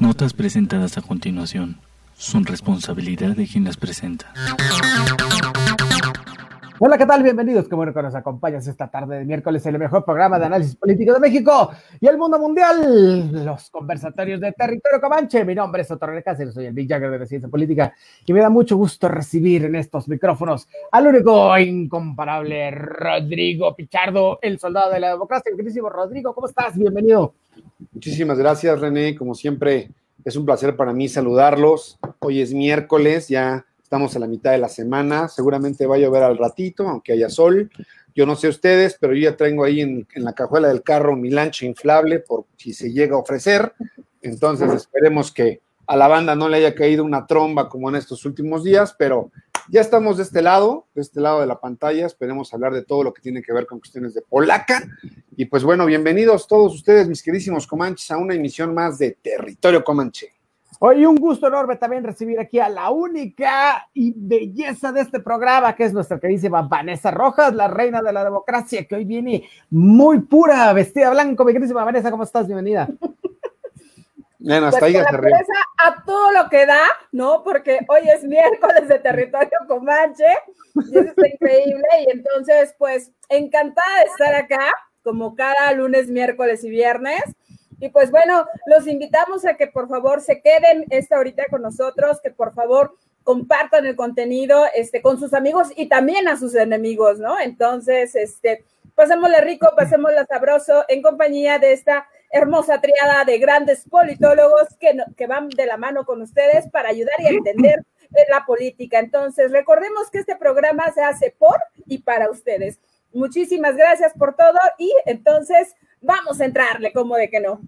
Notas presentadas a continuación son responsabilidad de quien las presenta. Hola, ¿qué tal? Bienvenidos. Qué bueno que nos acompañas esta tarde de miércoles en el mejor programa de análisis político de México y el mundo mundial, los conversatorios de territorio comanche. Mi nombre es Otto Cáceres, soy el Big Jagger de la ciencia política y me da mucho gusto recibir en estos micrófonos al único e incomparable Rodrigo Pichardo, el soldado de la democracia. Queridísimo Rodrigo, ¿cómo estás? Bienvenido. Muchísimas gracias, René. Como siempre, es un placer para mí saludarlos. Hoy es miércoles, ya Estamos a la mitad de la semana, seguramente va a llover al ratito, aunque haya sol. Yo no sé ustedes, pero yo ya tengo ahí en, la cajuela del carro mi lancha inflable por si se llega a ofrecer. Entonces esperemos que a la banda no le haya caído una tromba como en estos últimos días, pero ya estamos de este lado, de este lado de la pantalla. Esperemos hablar de todo lo que tiene que ver con cuestiones de Polaca. Y pues bueno, bienvenidos todos ustedes, mis queridísimos comanches, a una emisión más de Territorio Comanche. Hoy un gusto enorme también recibir aquí a la única y belleza de este programa, que es nuestra queridísima Vanessa Rojas, la reina de la democracia, que hoy viene muy pura, vestida blanco. Mi queridísima Vanessa, ¿cómo estás? Bienvenida. Hasta pues ahí a todo lo que da, ¿no? Porque hoy es miércoles de territorio comanche y eso está increíble. Y entonces, pues, encantada de estar acá, como cada lunes, miércoles y viernes y pues bueno, los invitamos a que por favor se queden esta horita con nosotros, que por favor compartan el contenido este, con sus amigos y también a sus enemigos, ¿no? Entonces, este, pasémosle rico, pasémosle sabroso en compañía de esta hermosa triada de grandes politólogos que, que van de la mano con ustedes para ayudar y entender la política. Entonces, recordemos que este programa se hace por y para ustedes. Muchísimas gracias por todo y entonces vamos a entrarle, como de que no.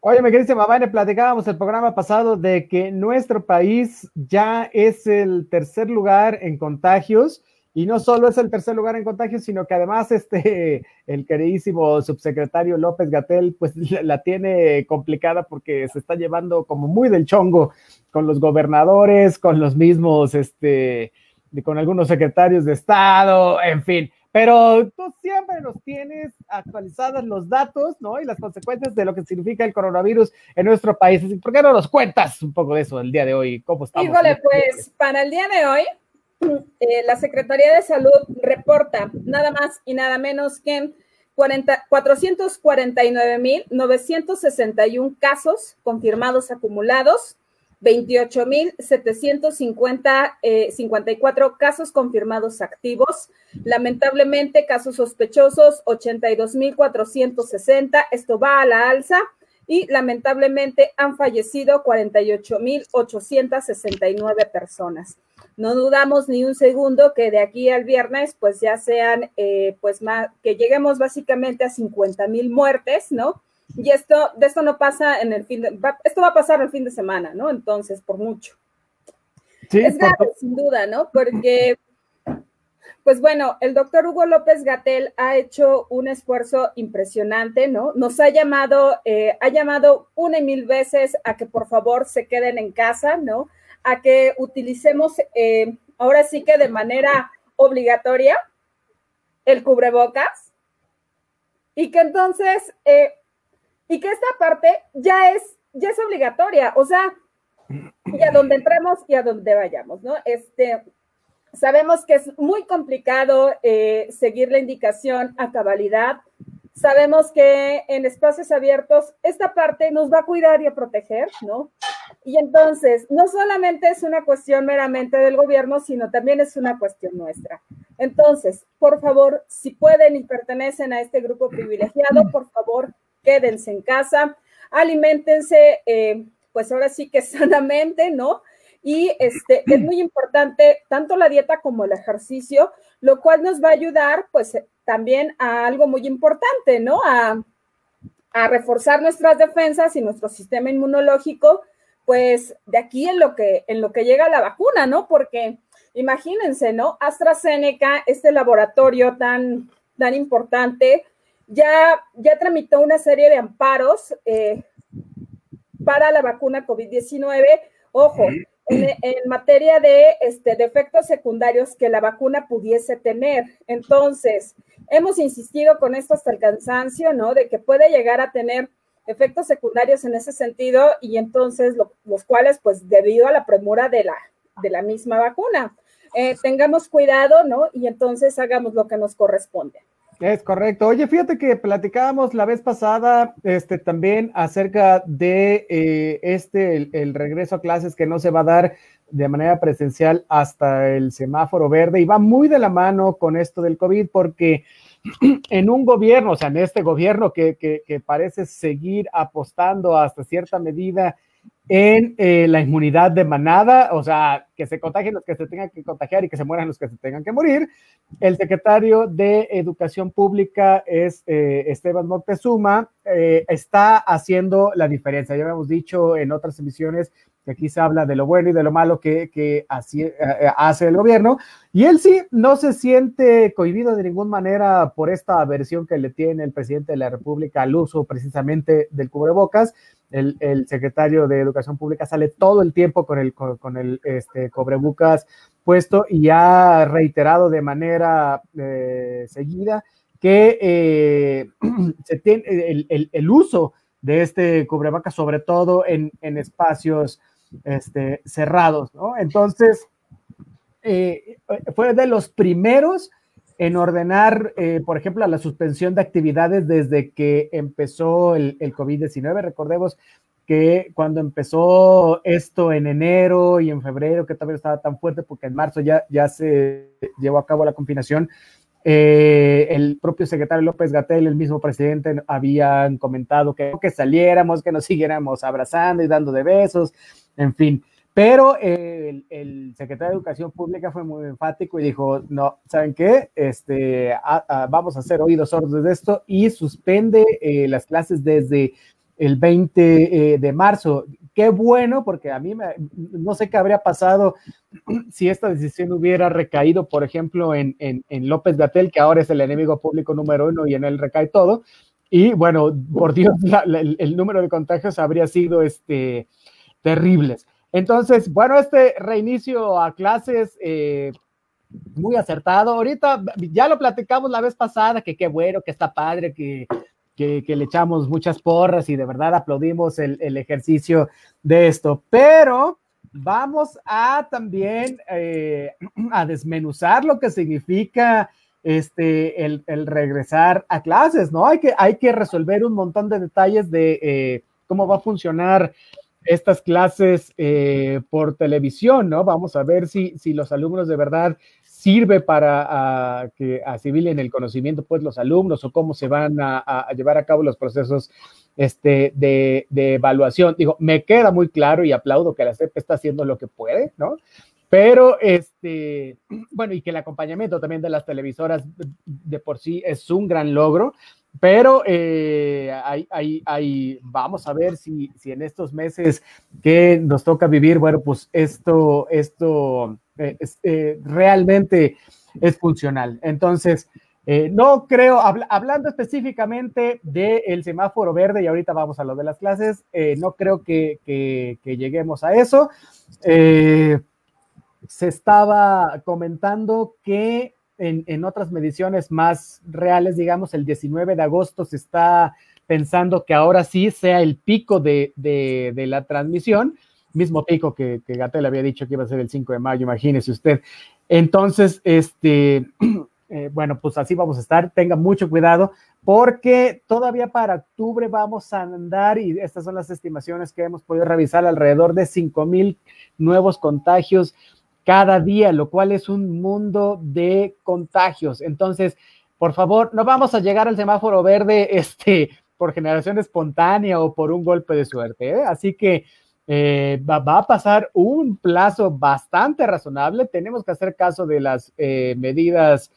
Oye, me queriste le platicábamos el programa pasado de que nuestro país ya es el tercer lugar en contagios y no solo es el tercer lugar en contagios, sino que además este, el queridísimo subsecretario López Gatel, pues la tiene complicada porque se está llevando como muy del chongo con los gobernadores, con los mismos, este, con algunos secretarios de Estado, en fin. Pero tú siempre nos tienes actualizados los datos, ¿no? Y las consecuencias de lo que significa el coronavirus en nuestro país. ¿Por qué no nos cuentas un poco de eso el día de hoy? ¿Cómo estamos? Híjole, pues para el día de hoy, eh, la Secretaría de Salud reporta nada más y nada menos que 449.961 casos confirmados acumulados 28.754 eh, casos confirmados activos. Lamentablemente, casos sospechosos, 82.460. Esto va a la alza. Y lamentablemente han fallecido 48.869 personas. No dudamos ni un segundo que de aquí al viernes, pues ya sean, eh, pues más, que lleguemos básicamente a 50.000 muertes, ¿no? Y esto, de esto no pasa en el fin de, esto va a pasar el fin de semana, ¿no? Entonces, por mucho. Sí, es grave, sin duda, ¿no? Porque, pues bueno, el doctor Hugo López Gatel ha hecho un esfuerzo impresionante, ¿no? Nos ha llamado, eh, ha llamado una y mil veces a que por favor se queden en casa, ¿no? A que utilicemos, eh, ahora sí que de manera obligatoria, el cubrebocas. Y que entonces, eh, y que esta parte ya es, ya es obligatoria, o sea, y a donde entremos y a donde vayamos, ¿no? Este, sabemos que es muy complicado eh, seguir la indicación a cabalidad. Sabemos que en espacios abiertos esta parte nos va a cuidar y a proteger, ¿no? Y entonces, no solamente es una cuestión meramente del gobierno, sino también es una cuestión nuestra. Entonces, por favor, si pueden y pertenecen a este grupo privilegiado, por favor, quédense en casa, alimentense, eh, pues ahora sí que sanamente, ¿no? Y este, es muy importante tanto la dieta como el ejercicio, lo cual nos va a ayudar, pues también a algo muy importante, ¿no? A, a reforzar nuestras defensas y nuestro sistema inmunológico, pues de aquí en lo que, en lo que llega la vacuna, ¿no? Porque imagínense, ¿no? AstraZeneca, este laboratorio tan, tan importante, ya, ya tramitó una serie de amparos eh, para la vacuna COVID-19. Ojo, en, materia de este, efectos secundarios que la vacuna pudiese tener. Entonces, hemos insistido con esto hasta el cansancio, ¿no? De que puede llegar a tener efectos secundarios en ese sentido y entonces los cuales, pues debido a la premura de la, de la misma vacuna. Eh, tengamos cuidado, ¿no? Y entonces hagamos lo que nos corresponde. Es correcto. Oye, fíjate que platicábamos la vez pasada este, también acerca de eh, este, el, regreso a clases que no se va a dar de manera presencial hasta el semáforo verde y va muy de la mano con esto del COVID porque en un gobierno, o sea, en este gobierno que, que parece seguir apostando hasta cierta medida en eh, la inmunidad de manada, o sea, que se contagien los que se tengan que contagiar y que se mueran los que se tengan que morir. El secretario de Educación Pública es eh, Esteban Moctezuma, eh, está haciendo la diferencia. Ya habíamos dicho en otras emisiones que aquí se habla de lo bueno y de lo malo que, que así, hace el gobierno, y él sí no se siente cohibido de ninguna manera por esta aversión que le tiene el presidente de la República al uso precisamente del cubrebocas. El, secretario de Educación Pública sale todo el tiempo con el, con, el este, cobrebucas puesto y ha reiterado de manera eh, seguida que eh, se tiene el, uso de este cubrebocas, sobre todo en, espacios este, cerrados, ¿no? Entonces, eh, fue de los primeros en ordenar, eh, por ejemplo, la suspensión de actividades desde que empezó el, el COVID-19. Recordemos que cuando empezó esto en enero y en febrero, que todavía estaba tan fuerte porque en marzo ya, ya se llevó a cabo la confinación, eh, el propio secretario López Gatel, el mismo presidente, habían comentado que, que saliéramos, que nos siguiéramos abrazando y dando de besos, en fin. Pero el, secretario de Educación Pública fue muy enfático y dijo, no, ¿saben qué? Este, vamos a hacer oídos sordos de esto y suspende eh, las clases desde el 20 eh, de marzo. Qué bueno, porque a mí no sé qué habría pasado si esta decisión hubiera recaído, por ejemplo, en, López Gatel, que ahora es el enemigo público número uno y en él recae todo. Y bueno, por Dios, el, el, número de contagios habría sido este, terribles. Entonces, bueno, este reinicio a clases eh, muy acertado. Ahorita ya lo platicamos la vez pasada, que qué bueno, que está padre, que, le echamos muchas porras y de verdad aplaudimos el, ejercicio de esto. Pero vamos a también eh, a desmenuzar lo que significa este, el, regresar a clases, ¿no? Hay que, hay que resolver un montón de detalles de eh, cómo va a funcionar estas clases eh, por televisión, ¿no? Vamos a ver si, si los alumnos de verdad sirve para que asimilen el conocimiento, pues los alumnos o cómo se van a, llevar a cabo los procesos este, de, evaluación. Digo, me queda muy claro y aplaudo que la CEP está haciendo lo que puede, ¿no? Pero, este, bueno, y que el acompañamiento también de las televisoras de por sí es un gran logro, pero eh, hay, vamos a ver si, si, en estos meses que nos toca vivir, bueno, pues esto, esto eh, eh, realmente es funcional. Entonces, no creo, hablando específicamente del semáforo verde, y ahorita vamos a lo de las clases, no creo que, que lleguemos a eso. se estaba comentando que en, otras mediciones más reales, digamos, el 19 de agosto se está pensando que ahora sí sea el pico de, la transmisión, mismo pico que, que Gatel había dicho que iba a ser el 5 de mayo, imagínese usted. Entonces, este, eh, bueno, pues así vamos a estar, tenga mucho cuidado, porque todavía para octubre vamos a andar, y estas son las estimaciones que hemos podido revisar, alrededor de 5 mil nuevos contagios cada día, lo cual es un mundo de contagios. Entonces, por favor, no vamos a llegar al semáforo verde este, por generación espontánea o por un golpe de suerte. ¿eh? Así que eh, va, a pasar un plazo bastante razonable. Tenemos que hacer caso de las eh, medidas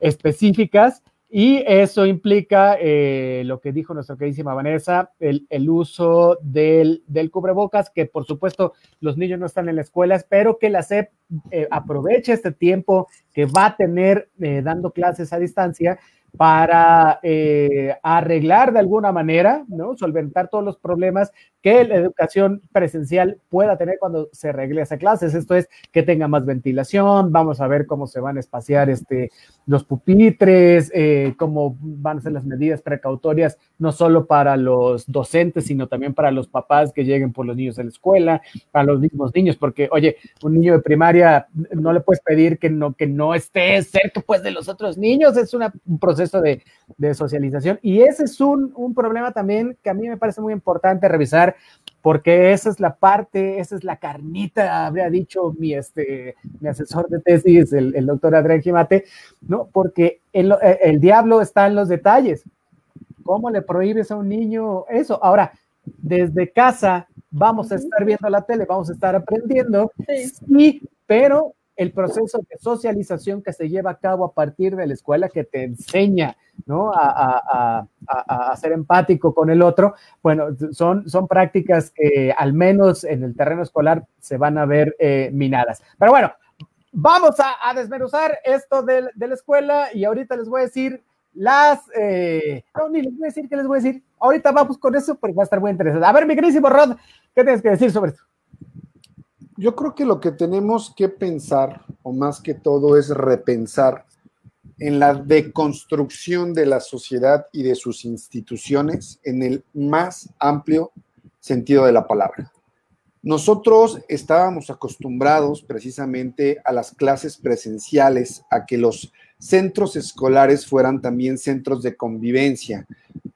específicas y eso implica eh, lo que dijo nuestra queridísima Vanessa, el, uso del, cubrebocas, que por supuesto los niños no están en la escuela, espero que la SEP eh, aproveche este tiempo que va a tener eh, dando clases a distancia para eh, arreglar de alguna manera, ¿no? Solventar todos los problemas que la educación presencial pueda tener cuando se regrese a clases. Esto es que tenga más ventilación, vamos a ver cómo se van a espaciar este, los pupitres, eh, cómo van a ser las medidas precautorias, no solo para los docentes, sino también para los papás que lleguen por los niños a la escuela, para los mismos niños, porque, oye, un niño de primaria no le puedes pedir que no, que esté cerca pues, de los otros niños, es un proceso de, de socialización. Y ese es un, un problema también que a mí me parece muy importante revisar porque esa es la parte, esa es la carnita, habría dicho mi, este, mi asesor de tesis, el, el doctor Adrián Gimate, ¿no? Porque el, el, diablo está en los detalles. ¿Cómo le prohíbes a un niño eso? Ahora, desde casa vamos a estar viendo la tele, vamos a estar aprendiendo, sí, sí pero el proceso de socialización que se lleva a cabo a partir de la escuela que te enseña ¿no? a, a, a, a ser empático con el otro, bueno, son, son prácticas que al menos en el terreno escolar se van a ver eh, minadas. Pero bueno, vamos a, desmenuzar esto de, de, la escuela y ahorita les voy a decir las... Eh, no, ni les voy a decir qué les voy a decir. Ahorita vamos con eso porque va a estar muy interesante. A ver, mi queridísimo Rod, ¿qué tienes que decir sobre esto? Yo creo que lo que tenemos que pensar, o más que todo, es repensar en la deconstrucción de la sociedad y de sus instituciones en el más amplio sentido de la palabra. Nosotros estábamos acostumbrados precisamente a las clases presenciales, a que los centros escolares fueran también centros de convivencia,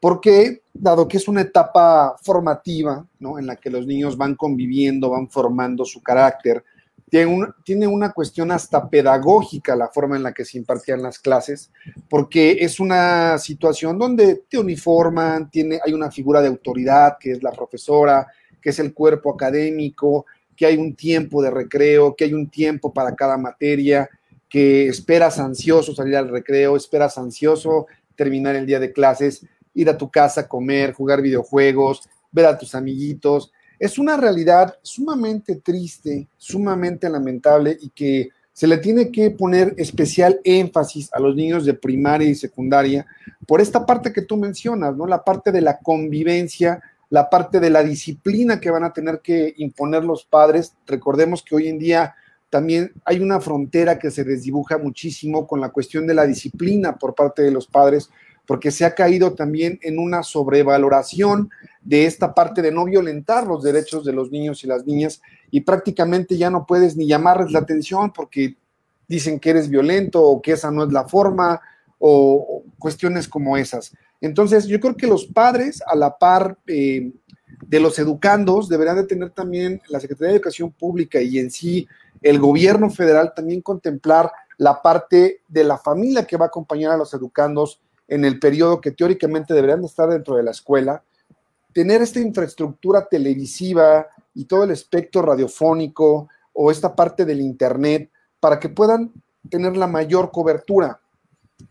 porque dado que es una etapa formativa, ¿no? En la que los niños van conviviendo, van formando su carácter, tiene, un, tiene, una cuestión hasta pedagógica la forma en la que se impartían las clases, porque es una situación donde te uniforman, tiene, hay una figura de autoridad que es la profesora, que es el cuerpo académico, que hay un tiempo de recreo, que hay un tiempo para cada materia, que esperas ansioso salir al recreo, esperas ansioso terminar el día de clases, ir a tu casa, comer, jugar videojuegos, ver a tus amiguitos es una realidad sumamente triste, sumamente lamentable y que se le tiene que poner especial énfasis a los niños de primaria y secundaria por esta parte que tú mencionas, ¿no? La parte de la convivencia, la parte de la disciplina que van a tener que imponer los padres. Recordemos que hoy en día también hay una frontera que se desdibuja muchísimo con la cuestión de la disciplina por parte de los padres, porque se ha caído también en una sobrevaloración de esta parte de no violentar los derechos de los niños y las niñas y prácticamente ya no puedes ni llamarles la atención porque dicen que eres violento o que esa no es la forma o, cuestiones como esas. Entonces, yo creo que los padres, a la par eh, de los educandos, deberán de tener también la Secretaría de Educación Pública y en sí el gobierno federal también contemplar la parte de la familia que va a acompañar a los educandos en el periodo que teóricamente deberían de estar dentro de la escuela, tener esta infraestructura televisiva y todo el espectro radiofónico o esta parte del Internet para que puedan tener la mayor cobertura.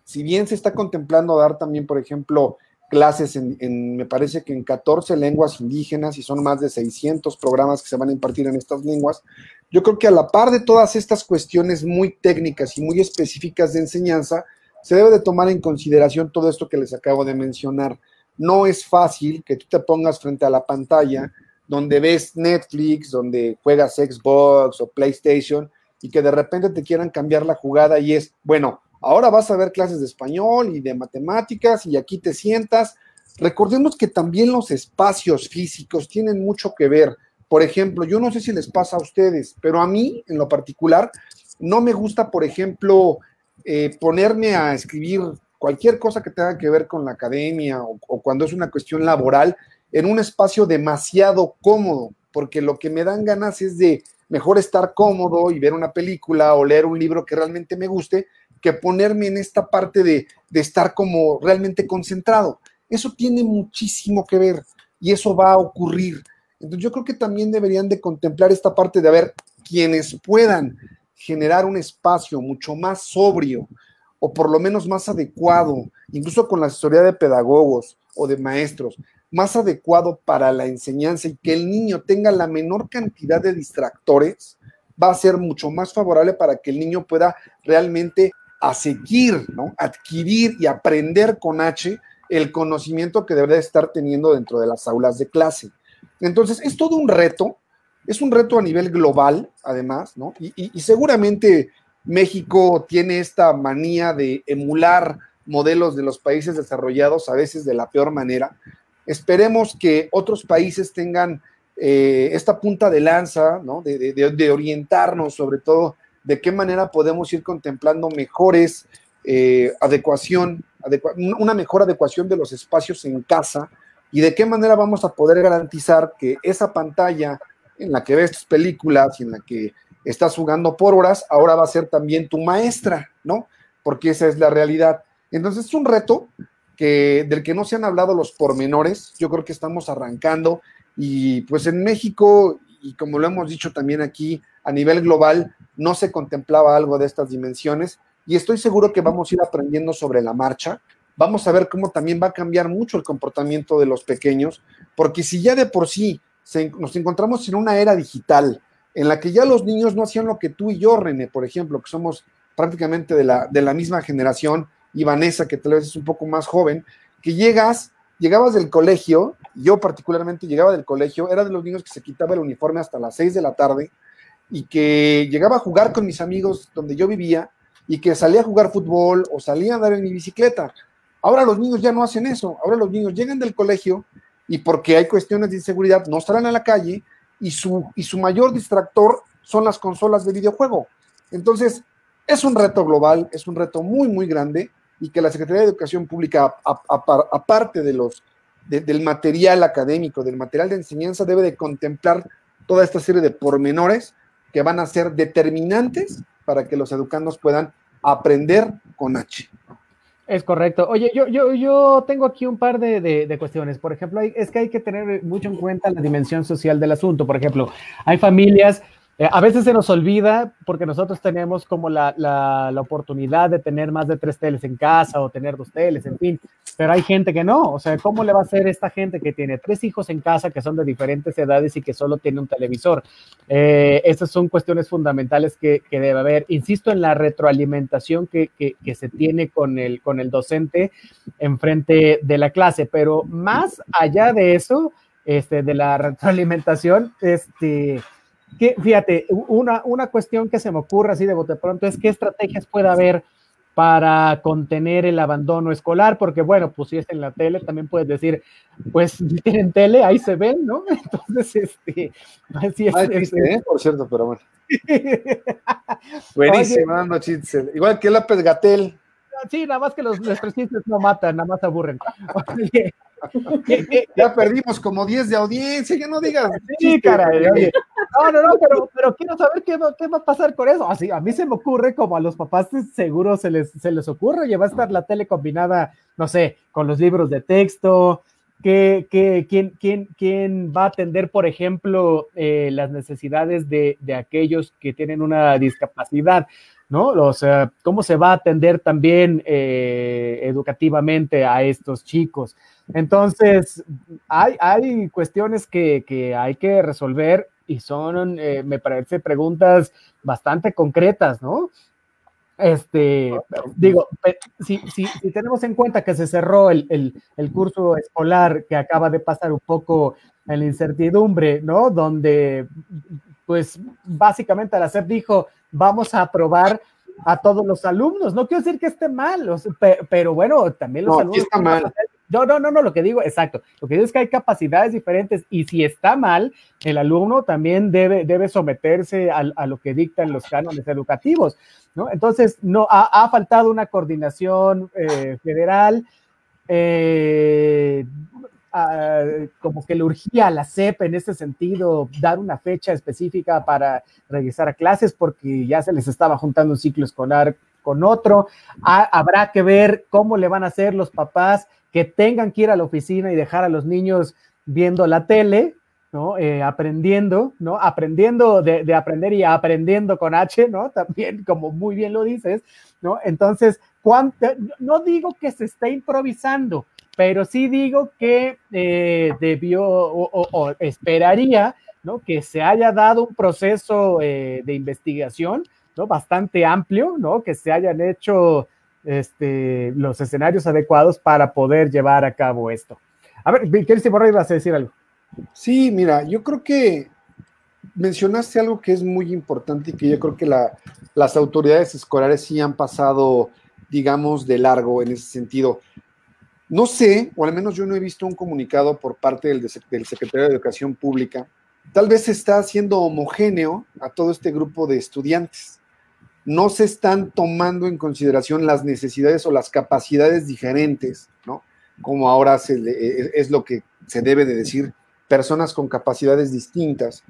Si bien se está contemplando dar también, por ejemplo, clases en, en, me parece que en 14 lenguas indígenas y son más de 600 programas que se van a impartir en estas lenguas, yo creo que a la par de todas estas cuestiones muy técnicas y muy específicas de enseñanza, se debe de tomar en consideración todo esto que les acabo de mencionar. No es fácil que tú te pongas frente a la pantalla donde ves Netflix, donde juegas Xbox o PlayStation y que de repente te quieran cambiar la jugada y es, bueno, ahora vas a ver clases de español y de matemáticas y aquí te sientas. Recordemos que también los espacios físicos tienen mucho que ver. Por ejemplo, yo no sé si les pasa a ustedes, pero a mí en lo particular no me gusta, por ejemplo, eh, ponerme a escribir cualquier cosa que tenga que ver con la academia o, cuando es una cuestión laboral en un espacio demasiado cómodo, porque lo que me dan ganas es de mejor estar cómodo y ver una película o leer un libro que realmente me guste, que ponerme en esta parte de, de estar como realmente concentrado. Eso tiene muchísimo que ver y eso va a ocurrir. Entonces yo creo que también deberían de contemplar esta parte de, a ver, quienes puedan generar un espacio mucho más sobrio o por lo menos más adecuado, incluso con la asesoría de pedagogos o de maestros, más adecuado para la enseñanza y que el niño tenga la menor cantidad de distractores, va a ser mucho más favorable para que el niño pueda realmente a seguir, ¿no? Adquirir y aprender con H el conocimiento que debería estar teniendo dentro de las aulas de clase. Entonces, es todo un reto, es un reto a nivel global, además, ¿no? Y, seguramente México tiene esta manía de emular modelos de los países desarrollados, a veces de la peor manera. Esperemos que otros países tengan eh, esta punta de lanza, ¿no? De, orientarnos sobre todo de qué manera podemos ir contemplando mejores eh, adecuación, una mejor adecuación de los espacios en casa y de qué manera vamos a poder garantizar que esa pantalla en la que ves tus películas y en la que estás jugando por horas, ahora va a ser también tu maestra, ¿no? Porque esa es la realidad. Entonces es un reto que, del que no se han hablado los pormenores, yo creo que estamos arrancando y pues en México, y como lo hemos dicho también aquí, a nivel global, no se contemplaba algo de estas dimensiones y estoy seguro que vamos a ir aprendiendo sobre la marcha. Vamos a ver cómo también va a cambiar mucho el comportamiento de los pequeños, porque si ya de por sí nos encontramos en una era digital en la que ya los niños no hacían lo que tú y yo, René, por ejemplo, que somos prácticamente de la, de la misma generación, y Vanessa, que tal vez es un poco más joven, que llegas, llegabas del colegio, yo particularmente llegaba del colegio, era de los niños que se quitaba el uniforme hasta las 6 de la tarde y que llegaba a jugar con mis amigos donde yo vivía y que salía a jugar fútbol o salía a andar en mi bicicleta. Ahora los niños ya no hacen eso, ahora los niños llegan del colegio y porque hay cuestiones de inseguridad no salen a la calle y su, y su mayor distractor son las consolas de videojuego. Entonces, es un reto global, es un reto muy, muy grande y que la Secretaría de Educación Pública, aparte de los, del material académico, del material de enseñanza, debe de contemplar toda esta serie de pormenores que van a ser determinantes para que los educandos puedan aprender con H. Es correcto. Oye, yo, yo, yo tengo aquí un par de, de, cuestiones. Por ejemplo, es que hay que tener mucho en cuenta la dimensión social del asunto. Por ejemplo, hay familias eh, a veces se nos olvida porque nosotros tenemos como la, la, oportunidad de tener más de tres teles en casa o tener dos teles, en fin, pero hay gente que no. O sea, ¿cómo le va a hacer esta gente que tiene tres hijos en casa que son de diferentes edades y que solo tiene un televisor? Eh, esas son cuestiones fundamentales que, que, debe haber. Insisto en la retroalimentación que, que, que se tiene con el, con el docente enfrente de la clase, pero más allá de eso, este, de la retroalimentación, este que, fíjate, una, una cuestión que se me ocurre así de bote pronto es qué estrategias puede haber para contener el abandono escolar, porque bueno, pues si es en la tele, también puedes decir, pues si tienen tele, ahí se ven, ¿no? Entonces, este, así es. este, ¿eh? Por cierto, pero bueno. Buenísimo, chistes. Igual que López Gatel. Sí, nada más que los, los no matan, nada más aburren. Oye, ya perdimos como 10 de audiencia, ya no digas. Sí, caray, No, no, no, pero, quiero saber qué, qué, va a pasar con eso. Así, a mí se me ocurre, como a los papás seguro se les, se les ocurre, ya va a estar la tele combinada, no sé, con los libros de texto, que, que, quién, quién, quién, va a atender, por ejemplo, eh, las necesidades de, de, aquellos que tienen una discapacidad, ¿no? O sea, cómo se va a atender también eh, educativamente a estos chicos. Entonces, hay, hay cuestiones que, hay que resolver y son, eh, me parece, preguntas bastante concretas, ¿no? Este, digo, si, si, tenemos en cuenta que se cerró el, curso escolar que acaba de pasar un poco en la incertidumbre, ¿no? Donde, pues, básicamente al hacer dijo, vamos a aprobar a todos los alumnos. No quiero decir que esté mal, pero bueno, también los alumnos. Está mal. No, no, no, no, lo que digo, exacto. Lo que digo es que hay capacidades diferentes y si está mal, el alumno también debe, debe someterse a, lo que dictan los cánones educativos, ¿no? Entonces, no, ha, faltado una coordinación eh, federal, eh, como que le urgía a la CEP en ese sentido dar una fecha específica para regresar a clases porque ya se les estaba juntando un ciclo escolar con otro. habrá que ver cómo le van a hacer los papás que tengan que ir a la oficina y dejar a los niños viendo la tele, ¿no? Eh, aprendiendo, ¿no? Aprendiendo de, aprender y aprendiendo con H, ¿no? También, como muy bien lo dices, ¿no? Entonces, no digo que se esté improvisando, pero sí digo que eh, debió o, esperaría, ¿no? Que se haya dado un proceso eh, de investigación ¿no? Bastante amplio, ¿no? Que se hayan hecho este, los escenarios adecuados para poder llevar a cabo esto. A ver, ¿quieres Borra ibas a decir algo? Sí, mira, yo creo que mencionaste algo que es muy importante y que yo creo que las autoridades escolares sí han pasado, digamos, de largo en ese sentido. No sé, o al menos yo no he visto un comunicado por parte del, del secretario de Educación Pública. Tal vez se está haciendo homogéneo a todo este grupo de estudiantes. No se están tomando en consideración las necesidades o las capacidades diferentes, ¿no? Como ahora se es lo que se debe de decir, personas con capacidades distintas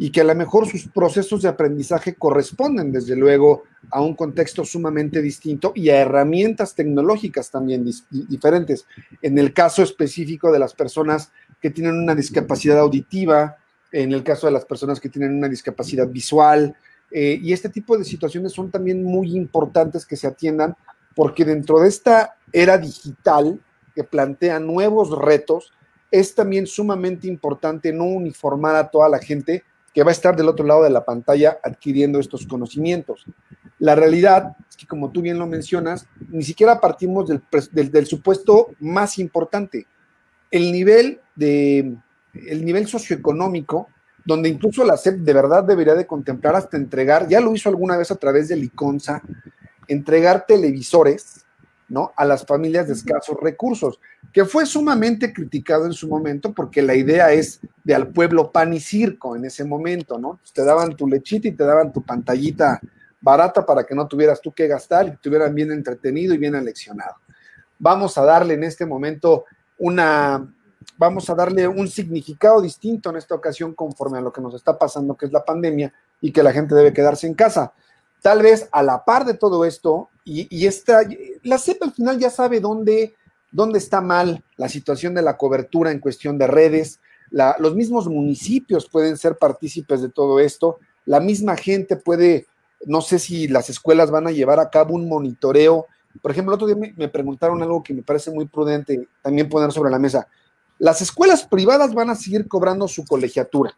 y que a lo mejor sus procesos de aprendizaje corresponden, desde luego, a un contexto sumamente distinto y a herramientas tecnológicas también diferentes. En el caso específico de las personas que tienen una discapacidad auditiva, en el caso de las personas que tienen una discapacidad visual, eh, y este tipo de situaciones son también muy importantes que se atiendan, porque dentro de esta era digital que plantea nuevos retos, es también sumamente importante no uniformar a toda la gente que va a estar del otro lado de la pantalla adquiriendo estos conocimientos. La realidad es que, como tú bien lo mencionas, ni siquiera partimos del, supuesto más importante, el nivel, de, el nivel socioeconómico, donde incluso la SEP de verdad debería de contemplar hasta entregar, ya lo hizo alguna vez a través de Liconza, entregar televisores ¿no? a las familias de escasos recursos, que fue sumamente criticado en su momento porque la idea es de al pueblo pan y circo en ese momento, ¿no? Te daban tu lechita y te daban tu pantallita barata para que no tuvieras tú que gastar y estuvieran bien entretenido y bien aleccionado. Vamos a darle en este momento una, vamos a darle un significado distinto en esta ocasión conforme a lo que nos está pasando, que es la pandemia y que la gente debe quedarse en casa. Tal vez a la par de todo esto, y, esta, la CEP al final ya sabe dónde, dónde está mal la situación de la cobertura en cuestión de redes, los mismos municipios pueden ser partícipes de todo esto, la misma gente puede, no sé si las escuelas van a llevar a cabo un monitoreo. Por ejemplo, el otro día me, me preguntaron algo que me parece muy prudente también poner sobre la mesa. Las escuelas privadas van a seguir cobrando su colegiatura,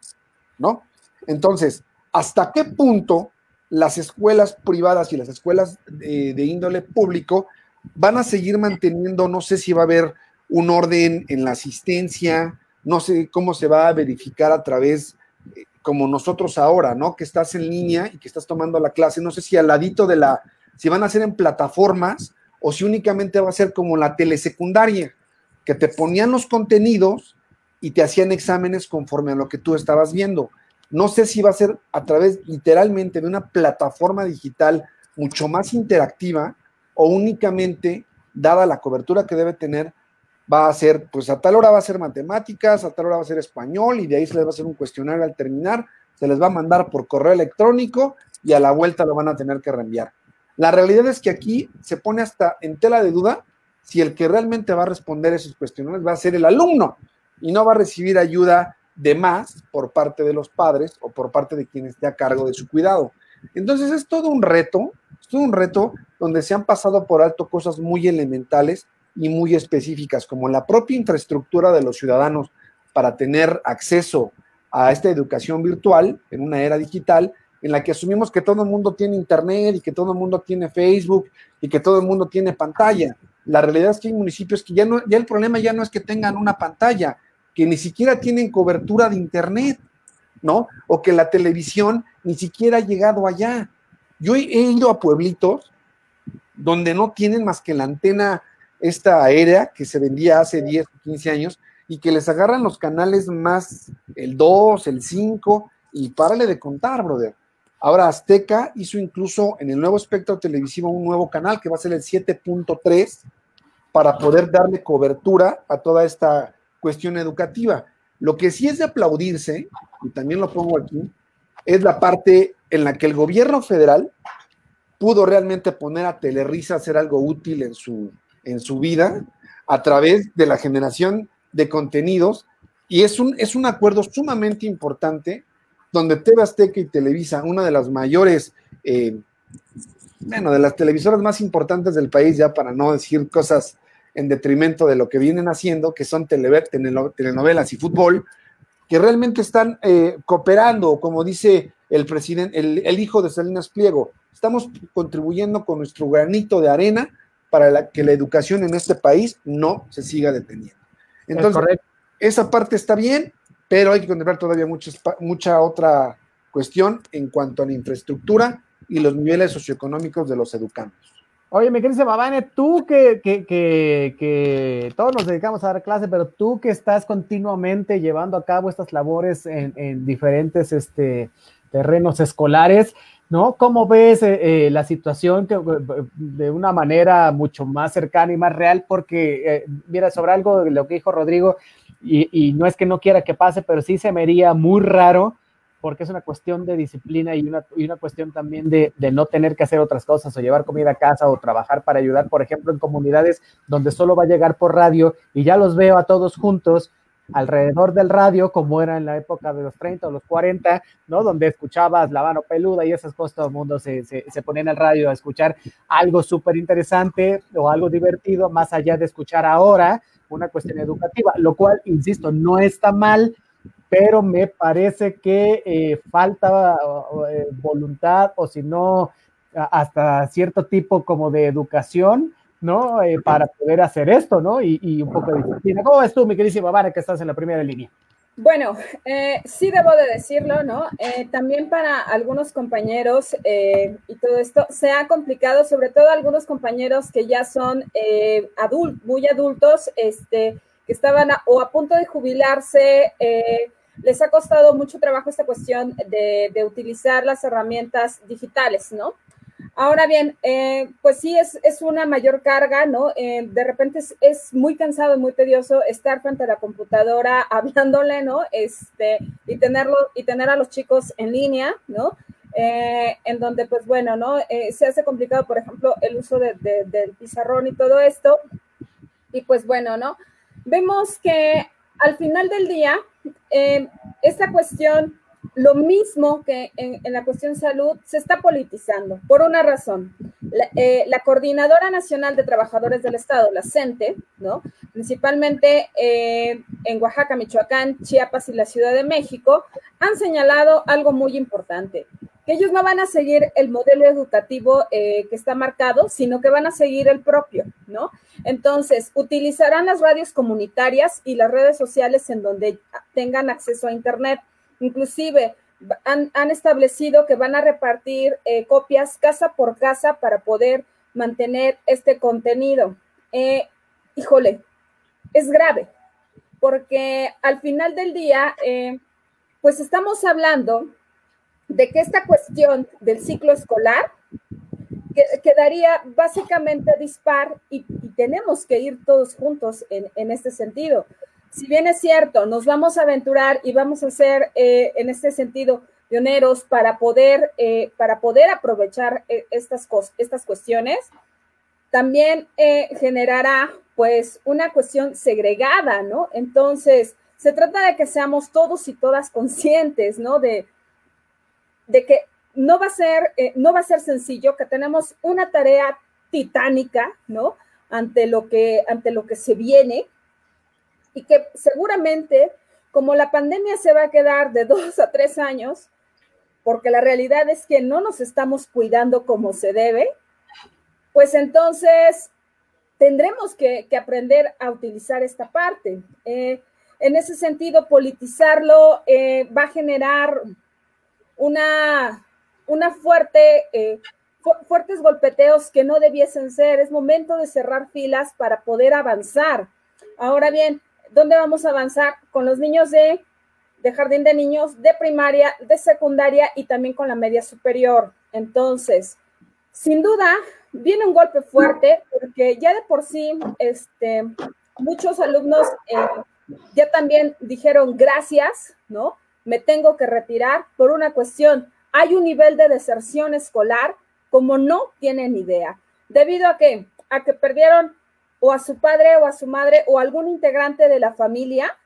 ¿no? Entonces, ¿hasta qué punto las escuelas privadas y las escuelas de, índole público van a seguir manteniendo, no sé si va a haber un orden en la asistencia, no sé cómo se va a verificar a través, eh, como nosotros ahora, ¿no? Que estás en línea y que estás tomando la clase, no sé si al ladito de la, si van a ser en plataformas o si únicamente va a ser como la telesecundaria, que te ponían los contenidos y te hacían exámenes conforme a lo que tú estabas viendo. No sé si va a ser a través literalmente de una plataforma digital mucho más interactiva o únicamente, dada la cobertura que debe tener, va a ser, pues a tal hora va a ser matemáticas, a tal hora va a ser español y de ahí se les va a hacer un cuestionario al terminar, se les va a mandar por correo electrónico y a la vuelta lo van a tener que reenviar. La realidad es que aquí se pone hasta en tela de duda si el que realmente va a responder esos cuestionarios va a ser el alumno y no va a recibir ayuda de más por parte de los padres o por parte de quien esté a cargo de su cuidado. Entonces es todo un reto, es todo un reto donde se han pasado por alto cosas muy elementales y muy específicas, como la propia infraestructura de los ciudadanos para tener acceso a esta educación virtual en una era digital en la que asumimos que todo el mundo tiene internet y que todo el mundo tiene Facebook y que todo el mundo tiene pantalla. La realidad es que hay municipios que ya no, ya el problema ya no es que tengan una pantalla, que ni siquiera tienen cobertura de internet, ¿no? O que la televisión ni siquiera ha llegado allá. Yo he, ido a pueblitos donde no tienen más que la antena esta aérea que se vendía hace 10 o 15 años y que les agarran los canales más el 2, el 5 y párale de contar, brother. Ahora Azteca hizo incluso en el nuevo espectro televisivo un nuevo canal que va a ser el 7.3 para poder darle cobertura a toda esta cuestión educativa. Lo que sí es de aplaudirse, y también lo pongo aquí, es la parte en la que el gobierno federal pudo realmente poner a Telerisa a hacer algo útil en su, en su vida a través de la generación de contenidos. Y es un, es un acuerdo sumamente importante donde TV Azteca y Televisa, una de las mayores, eh, bueno, de las televisoras más importantes del país, ya para no decir cosas en detrimento de lo que vienen haciendo, que son telenovelas y fútbol, que realmente están eh, cooperando, como dice el presidente, el, hijo de Salinas Pliego. Estamos contribuyendo con nuestro granito de arena para que la educación en este país no se siga deteniendo. Entonces, esa parte está bien, pero hay que contemplar todavía mucha otra cuestión en cuanto a la infraestructura y los niveles socioeconómicos de los educandos. Oye, me querido Babane, tú que, que, que, todos nos dedicamos a dar clase, pero tú que estás continuamente llevando a cabo estas labores en, diferentes este, terrenos escolares, ¿no? ¿Cómo ves eh, eh, la situación que, de una manera mucho más cercana y más real? Porque, eh, mira, sobre algo de lo que dijo Rodrigo, y, no es que no quiera que pase, pero sí se me haría muy raro porque es una cuestión de disciplina y una, y una cuestión también de, de, no tener que hacer otras cosas o llevar comida a casa o trabajar para ayudar, por ejemplo, en comunidades donde solo va a llegar por radio y ya los veo a todos juntos alrededor del radio, como era en la época de los 30 o los 40, ¿no? Donde escuchabas La Mano Peluda y esas cosas, todo el mundo se, se, se ponía en el radio a escuchar algo súper interesante o algo divertido, más allá de escuchar ahora una cuestión educativa, lo cual, insisto, no está mal, pero me parece que eh, falta eh, voluntad o si no, hasta cierto tipo como de educación, ¿no? Eh, para poder hacer esto, ¿no? Y, un poco de disciplina. ¿Cómo ves tú, mi queridísima Vara, que estás en la primera línea? Bueno, sí debo de decirlo, ¿no? también para algunos compañeros y todo esto se ha complicado, sobre todo algunos compañeros que ya son adultos, muy adultos, este, que estaban o a punto de jubilarse, les ha costado mucho trabajo esta cuestión de, utilizar las herramientas digitales, ¿no? Ahora bien, eh, pues sí, es, es, una mayor carga, ¿no? Eh, de repente es, muy cansado y muy tedioso estar frente a la computadora hablándole, ¿no? Este, y, tenerlo, y tener a los chicos en línea, ¿no? Eh, en donde, pues bueno, ¿no? se hace complicado, por ejemplo, el uso del pizarrón y todo esto. Y pues bueno, ¿no? Vemos que al final del día, eh, esta cuestión, lo mismo que en, la cuestión salud, se está politizando por una razón. Eh, la, Coordinadora Nacional de Trabajadores del Estado, la CENTE, ¿no? principalmente eh, en Oaxaca, Michoacán, Chiapas y la Ciudad de México, han señalado algo muy importante que ellos no van a seguir el modelo educativo que está marcado, sino que van a seguir el propio, ¿no? Entonces, utilizarán las radios comunitarias y las redes sociales en donde tengan acceso a Internet. Inclusive, han, establecido que van a repartir eh, copias casa por casa para poder mantener este contenido. Eh, híjole, es grave, porque al final del día, eh, pues estamos hablando de que esta cuestión del ciclo escolar quedaría básicamente dispar y, tenemos que ir todos juntos en, este sentido. Si bien es cierto, nos vamos a aventurar y vamos a ser eh, en este sentido pioneros para poder, eh, para poder aprovechar eh, estas, estas cuestiones, también generará pues una cuestión segregada, ¿no? Entonces, se trata de que seamos todos y todas conscientes, ¿no? De, de que no va a ser, eh, no va a ser sencillo, que tenemos una tarea titánica, ¿no? Ante lo que, ante lo que se viene y que seguramente, como la pandemia se va a quedar de dos a tres años, porque la realidad es que no nos estamos cuidando como se debe, pues entonces tendremos que, aprender a utilizar esta parte. Eh, en ese sentido, politizarlo eh, va a generar una, una fuerte, eh, fuertes golpeteos que no debiesen ser. Es momento de cerrar filas para poder avanzar. Ahora bien, ¿dónde vamos a avanzar? Con los niños de, jardín de niños, de primaria, de secundaria y también con la media superior. Entonces, sin duda, viene un golpe fuerte porque ya de por sí, este, muchos alumnos eh, ya también dijeron gracias, ¿no? Me tengo que retirar por una cuestión hay un nivel de deserción escolar como no tienen idea. ¿Debido a qué? A que perdieron o a su padre o a su madre o algún integrante de la familia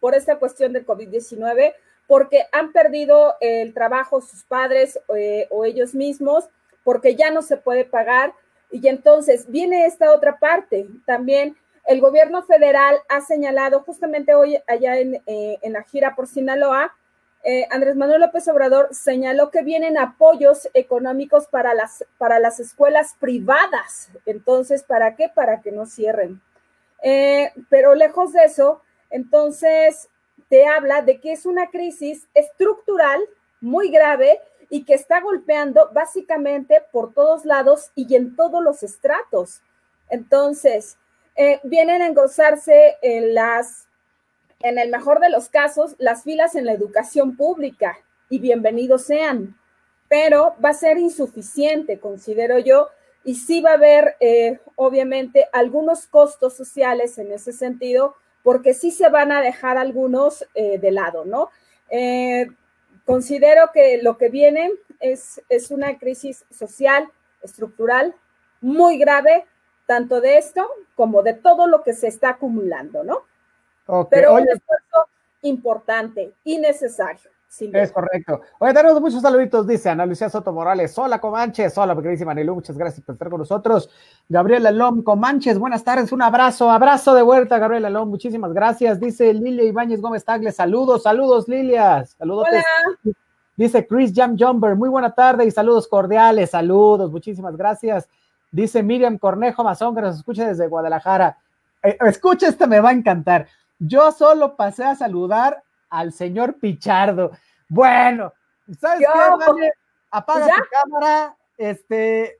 por esta cuestión del COVID-19, porque han perdido el trabajo sus padres eh, o ellos mismos, porque ya no se puede pagar. Y entonces viene esta otra parte. También el gobierno federal ha señalado justamente hoy allá en, eh, en la gira por Sinaloa eh, Andrés Manuel López Obrador señaló que vienen apoyos económicos para las, para las escuelas privadas. Entonces, ¿para qué? Para que no cierren. Eh, pero lejos de eso, entonces te habla de que es una crisis estructural muy grave y que está golpeando básicamente por todos lados y en todos los estratos. Entonces, eh, vienen a engrosarse en las en el mejor de los casos, las filas en la educación pública y bienvenidos sean, pero va a ser insuficiente, considero yo, y sí va a haber, eh, obviamente, algunos costos sociales en ese sentido, porque sí se van a dejar algunos eh, de lado, ¿no? Eh, considero que lo que viene es, es una crisis social, estructural, muy grave, tanto de esto como de todo lo que se está acumulando, ¿no? Pero un esfuerzo importante y necesario. es correcto. Oye, tenemos muchos saluditos, dice Ana Lucía Soto Morales. Hola, Comanches. Hola, queridísima Anelu. Muchas gracias por estar con nosotros. Gabriela Lom, Comanches, buenas tardes. Un abrazo, abrazo de vuelta, Gabriela Lom. Muchísimas gracias. Dice Lilia Ibáñez Gómez Tagle. Saludos, saludos, Lilia. Saludos. Dice Chris Jam Jumper. Muy buena tarde y saludos cordiales. Saludos, muchísimas gracias. Dice Miriam Cornejo Mazón, que nos escucha desde Guadalajara. Eh, escucha, este me va a encantar. Yo solo pasé a saludar al señor Pichardo. Bueno, ¿sabes qué? Apaga tu cámara, este,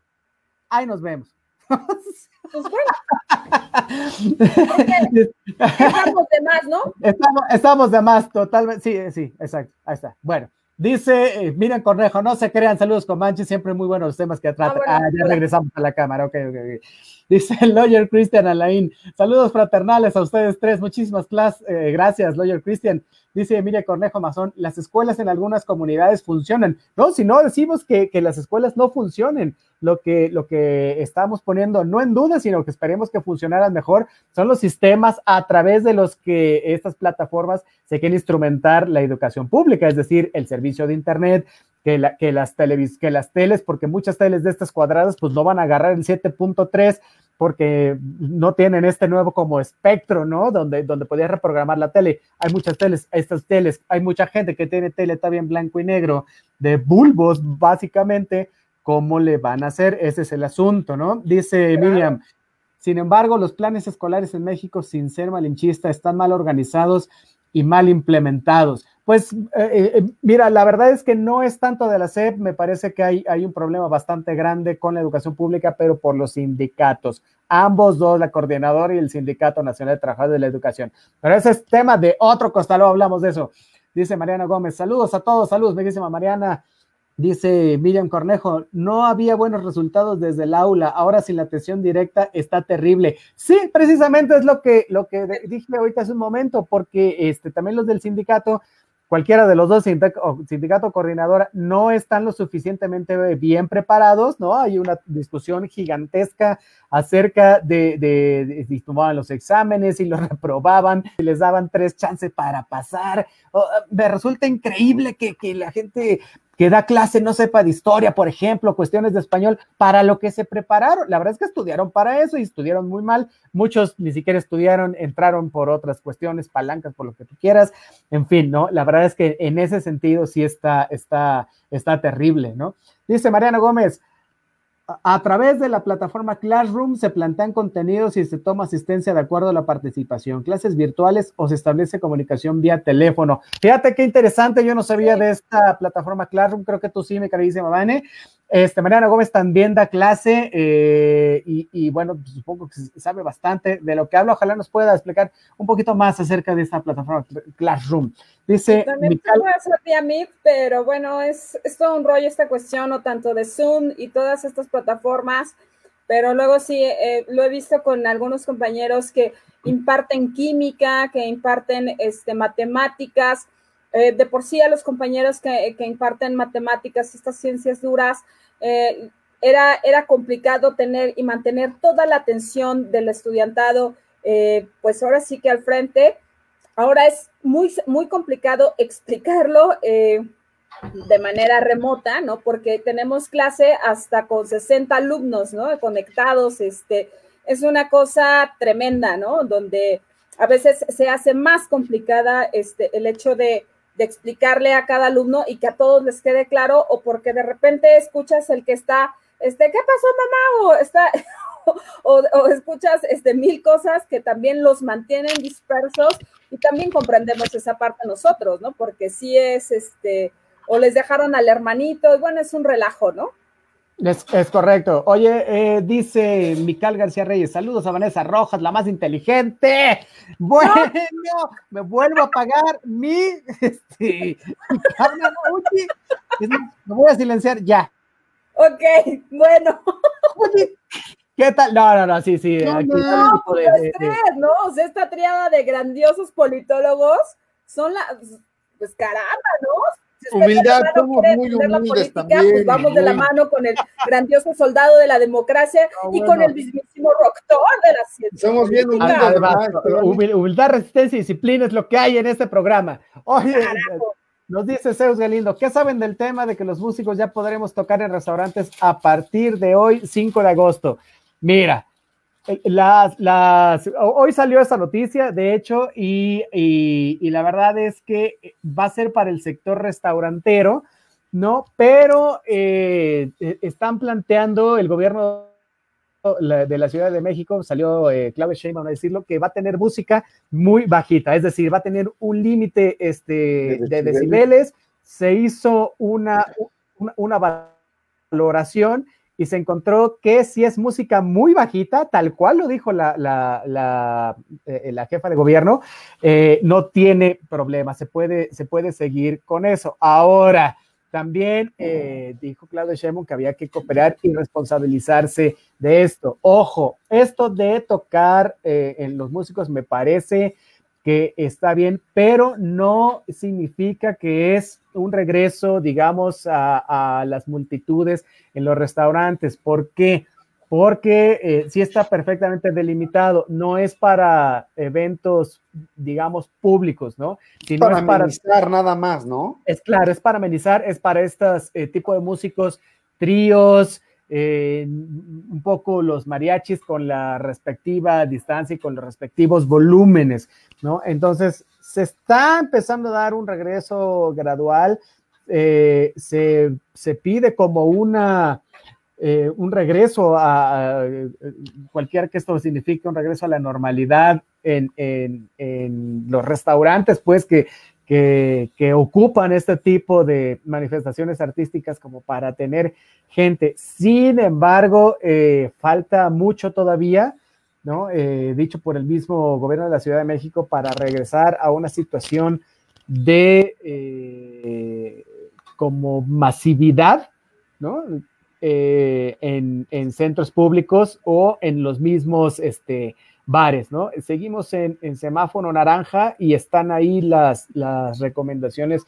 ahí nos vemos. Pues estamos de más, ¿no? Estamos, estamos de más, totalmente. Sí, sí, exacto. Ahí está. Bueno, Dice, eh, miren Cornejo, no se crean, saludos con Manchi, siempre muy buenos los temas que ah, tratan. Ah, ya regresamos a la cámara, ok, ok, ok. Dice el Lawyer Christian Alain, saludos fraternales a ustedes tres, muchísimas eh, gracias, Lawyer Christian. Dice Emilia Cornejo Mazón, las escuelas en algunas comunidades funcionan. No, si no decimos que, las escuelas no funcionen, lo que, lo que estamos poniendo no en duda, sino que esperemos que funcionaran mejor, son los sistemas a través de los que estas plataformas se quieren instrumentar la educación pública, es decir, el servicio de Internet, que, la, que, las televis, que las teles, porque muchas teles de estas cuadradas pues no van a agarrar el 7.3 porque no tienen este nuevo como espectro, ¿no? Donde, donde podías reprogramar la tele. Hay muchas teles, estas teles, hay mucha gente que tiene tele todavía en blanco y negro, de bulbos, básicamente, ¿cómo le van a hacer? Ese es el asunto, ¿no? Dice Miriam, sin embargo, los planes escolares en México, sin ser malinchista, están mal organizados y mal implementados. Pues eh, eh, eh, mira, la verdad es que no es tanto de la SEP, me parece que hay, hay un problema bastante grande con la educación pública, pero por los sindicatos, ambos dos, la coordinadora y el Sindicato Nacional de Trabajadores de la Educación. Pero ese es tema de otro costalo, hablamos de eso. Dice Mariana Gómez, saludos a todos, saludos, bellísima Mariana. Dice Miriam Cornejo, no había buenos resultados desde el aula, ahora sin la atención directa está terrible. Sí, precisamente es lo que, lo que dije ahorita hace un momento, porque este, también los del sindicato cualquiera de los dos sindicato coordinadora no están lo suficientemente bien preparados, ¿no? Hay una discusión gigantesca acerca de, si tomaban los exámenes y los reprobaban, y les daban tres chances para pasar. me resulta increíble que, que la gente que da clase no sepa de historia, por ejemplo, cuestiones de español, para lo que se prepararon. La verdad es que estudiaron para eso y estudiaron muy mal. Muchos ni siquiera estudiaron, entraron por otras cuestiones, palancas, por lo que tú quieras. En fin, ¿no? La verdad es que en ese sentido sí está, está, está terrible, ¿no? Dice Mariana Gómez, a través de la plataforma Classroom se plantean contenidos y se toma asistencia de acuerdo a la participación, clases virtuales o se establece comunicación vía teléfono. Fíjate qué interesante, yo no sabía de esta plataforma Classroom, creo que tú sí, mi carísima Vane. Este, Mariana Gómez también da clase eh, y, bueno, pues, supongo que sabe bastante de lo que habla. Ojalá nos pueda explicar un poquito más acerca de esta plataforma Classroom. Dice. También a pero bueno, es, es todo un rollo esta cuestión, o tanto de Zoom y todas estas plataformas. Pero luego sí, eh, lo he visto con algunos compañeros que imparten química, que imparten este, matemáticas. Eh, de por sí a los compañeros que, que imparten matemáticas, estas ciencias duras, eh, era, era complicado tener y mantener toda la atención del estudiantado, eh, pues ahora sí que al frente. Ahora es muy, muy complicado explicarlo de manera remota, ¿no? Porque tenemos clase hasta con 60 alumnos, ¿no? Conectados, este, es una cosa tremenda, ¿no? Donde a veces se hace más complicada este, el hecho de, de explicarle a cada alumno y que a todos les quede claro, o porque de repente escuchas el que está, este, ¿qué pasó mamá? O está, o, escuchas este, mil cosas que también los mantienen dispersos y también comprendemos esa parte nosotros, ¿no? Porque sí es, este, o les dejaron al hermanito, y bueno, es un relajo, ¿no? Es, correcto. Oye, eh, dice Mical García Reyes, saludos a Vanessa Rojas, la más inteligente. Bueno, me vuelvo a pagar mi, este, me voy a silenciar ya. Ok, bueno. ¿qué tal? No, no, no, sí, sí. No, aquí no, pues ¿no? O sea, esta triada de grandiosos politólogos son las, pues caramba, ¿no? Humildad, somos muy humildes también. Pues vamos de la mano con el grandioso soldado de la democracia ah, y con el mismísimo rector de la ciencia. Somos bien humildes. humildad, resistencia y disciplina es lo que hay en este programa. Oye, nos dice Zeus Galindo, ¿qué saben del tema de que los músicos ya podremos tocar en restaurantes a partir de hoy, 5 de agosto? Mira, las, las, hoy salió esta noticia, de hecho, y, la verdad es que va a ser para el sector restaurantero, ¿no? Pero eh, e, están planteando el gobierno de la Ciudad de México, salió eh, Claudia Sheinbaum a decirlo, que va a tener música muy bajita, es decir, va a tener un límite este, de, decibeles. Se hizo una, una, una valoración y se encontró que si es música muy bajita, tal cual lo dijo la, la, eh, jefa de gobierno, eh, no tiene problema, se puede, se puede seguir con eso. Ahora, también eh, dijo Claudio Sheinbaum que había que cooperar y responsabilizarse de esto. Ojo, esto de tocar en los músicos me parece que está bien, pero no significa que es un regreso, digamos, a, las multitudes en los restaurantes. ¿Por qué? Porque eh, sí está perfectamente delimitado, no es para eventos, digamos, públicos, ¿no? Sino para amenizar nada más, ¿no? Es claro, es para amenizar, es para estos eh, tipo de músicos, tríos, eh, un poco los mariachis con la respectiva distancia y con los respectivos volúmenes, ¿no? Entonces, se está empezando a dar un regreso gradual, eh, se, pide como una, eh, un regreso a, cualquier que esto signifique, un regreso a la normalidad en, en los restaurantes, pues que que, ocupan este tipo de manifestaciones artísticas como para tener gente. Sin embargo, eh, falta mucho todavía, ¿no? Eh, dicho por el mismo gobierno de la Ciudad de México, para regresar a una situación de eh, como masividad, ¿no? en, en, centros públicos o en los mismos este, bares, ¿no? Seguimos en, semáforo naranja y están ahí las, las recomendaciones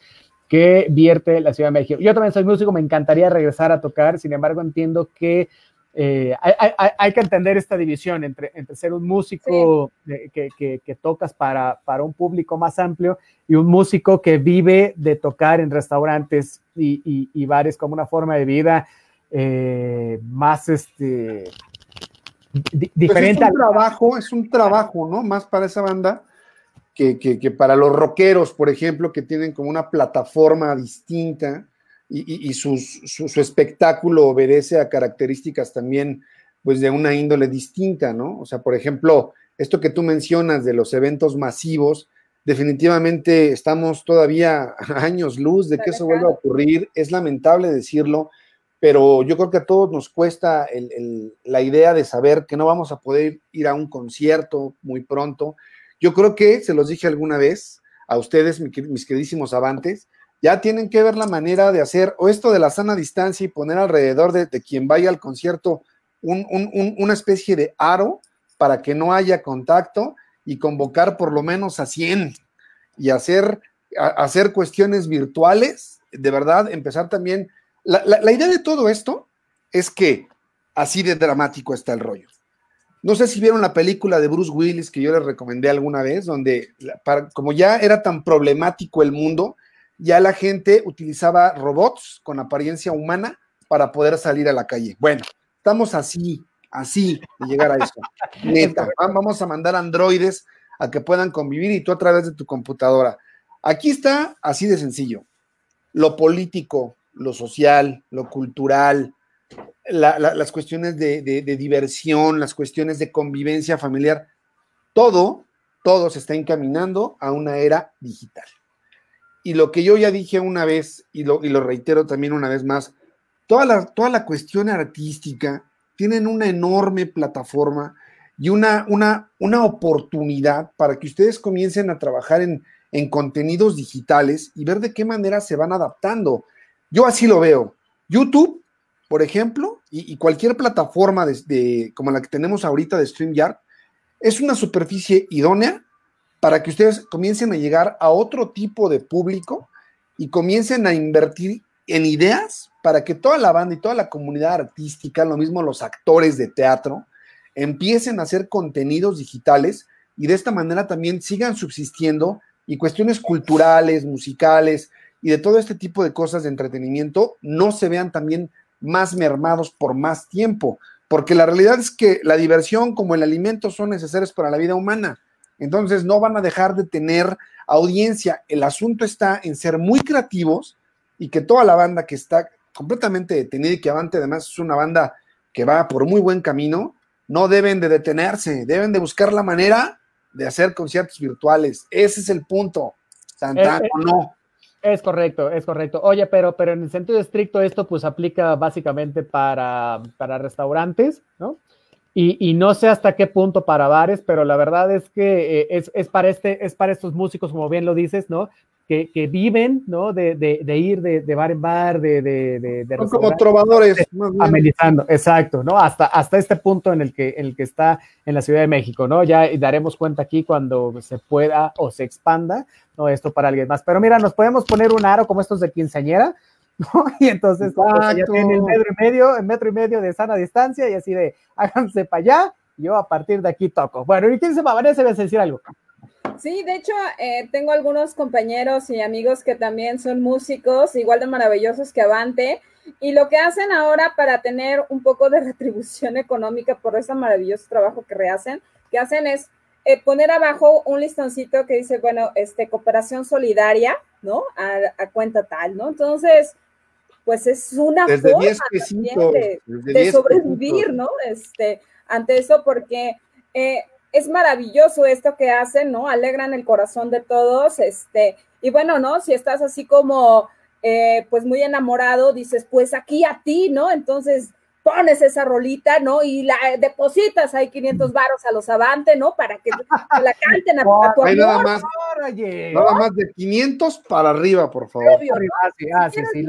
que vierte la Ciudad de México. Yo también soy músico, me encantaría regresar a tocar, sin embargo entiendo que eh, hay, que entender esta división entre, entre ser un músico que, tocas para, para, un público más amplio y un músico que vive de tocar en restaurantes y, bares como una forma de vida eh, más, este, diferente. Pues es un trabajo, es un trabajo, ¿no? Más para esa banda que, para los rockeros, por ejemplo, que tienen como una plataforma distinta y, su, espectáculo obedece a características también, pues, de una índole distinta, ¿no? O sea, por ejemplo, esto que tú mencionas de los eventos masivos, definitivamente estamos todavía a años luz de que eso vuelva a ocurrir. Es lamentable decirlo, pero yo creo que a todos nos cuesta la idea de saber que no vamos a poder ir a un concierto muy pronto. Yo creo que, se los dije alguna vez a ustedes, mis queridísimos avantes, ya tienen que ver la manera de hacer o esto de la sana distancia y poner alrededor de, quien vaya al concierto una especie de aro para que no haya contacto y convocar por lo menos a 100 y hacer, hacer cuestiones virtuales, de verdad, empezar también la, idea de todo esto es que así de dramático está el rollo. No sé si vieron la película de Bruce Willis que yo les recomendé alguna vez, donde como ya era tan problemático el mundo, ya la gente utilizaba robots con apariencia humana para poder salir a la calle. Bueno, estamos así, así de llegar a eso. Neta, vamos a mandar androides a que puedan convivir y tú a través de tu computadora. Aquí está así de sencillo. Lo político, lo social, lo cultural, las cuestiones de, diversión, las cuestiones de convivencia familiar, todo, todo se está encaminando a una era digital. Y lo que yo ya dije una vez, y lo, y lo reitero también una vez más, toda la, toda la cuestión artística tienen una enorme plataforma y una, una, una oportunidad para que ustedes comiencen a trabajar en, en contenidos digitales y ver de qué manera se van adaptando. Yo así lo veo. YouTube por ejemplo, y, cualquier plataforma de, como la que tenemos ahorita de StreamYard, es una superficie idónea para que ustedes comiencen a llegar a otro tipo de público y comiencen a invertir en ideas para que toda la banda y toda la comunidad artística, lo mismo los actores de teatro, empiecen a hacer contenidos digitales y de esta manera también sigan subsistiendo y cuestiones culturales, musicales y de todo este tipo de cosas de entretenimiento no se vean también más mermados por más tiempo, porque la realidad es que la diversión como el alimento son necesarios para la vida humana. Entonces no van a dejar de tener audiencia. El asunto está en ser muy creativos y que toda la banda que está completamente detenida y que Avante además es una banda que va por muy buen camino, no deben de detenerse, deben de buscar la manera de hacer conciertos virtuales. Ese es el punto. Santana, eh, eh, no. Es correcto, es correcto. Oye, pero, pero en el sentido estricto esto pues aplica básicamente para, para restaurantes, ¿no? Y, y, no sé hasta qué punto para bares, pero la verdad es que eh, es, es, para este, es para estos músicos, como bien lo dices, ¿no? Que, viven, ¿no? De, ir de, bar en bar, de... de, Son como trovadores. Amenizando, exacto, ¿no? Hasta, hasta este punto en el, que, en el que está en la Ciudad de México, ¿no? Ya daremos cuenta aquí cuando se pueda o se expanda, ¿no? Esto para alguien más. Pero mira, nos podemos poner un aro como estos de quinceañera, ¿no? Y entonces pues, ya tiene el metro y medio, el metro y medio de sana distancia y así de háganse para allá, yo a partir de aquí toco. Bueno, ¿y quién se va? Vanessa, vas a decir algo. Sí, de hecho, eh, tengo algunos compañeros y amigos que también son músicos, igual de maravillosos que Avante, y lo que hacen ahora para tener un poco de retribución económica por ese maravilloso trabajo que rehacen, que hacen es eh, poner abajo un listoncito que dice, bueno, este, cooperación solidaria, ¿no? A, cuenta tal, ¿no? Entonces, pues es una forma de, de sobrevivir, ¿no? Este, ante eso, porque eh, es maravilloso esto que hacen, ¿no? Alegran el corazón de todos, este, y bueno, ¿no? Si estás así como, eh, pues muy enamorado, dices, pues aquí a ti, ¿no? Entonces pones esa rolita, ¿no? Y la depositas ahí 500 varos a los Avante, ¿no? Para que, la canten a, tu amor. Nada más, nada más de 500 para arriba, por favor. Obvio, ah, sí, sí,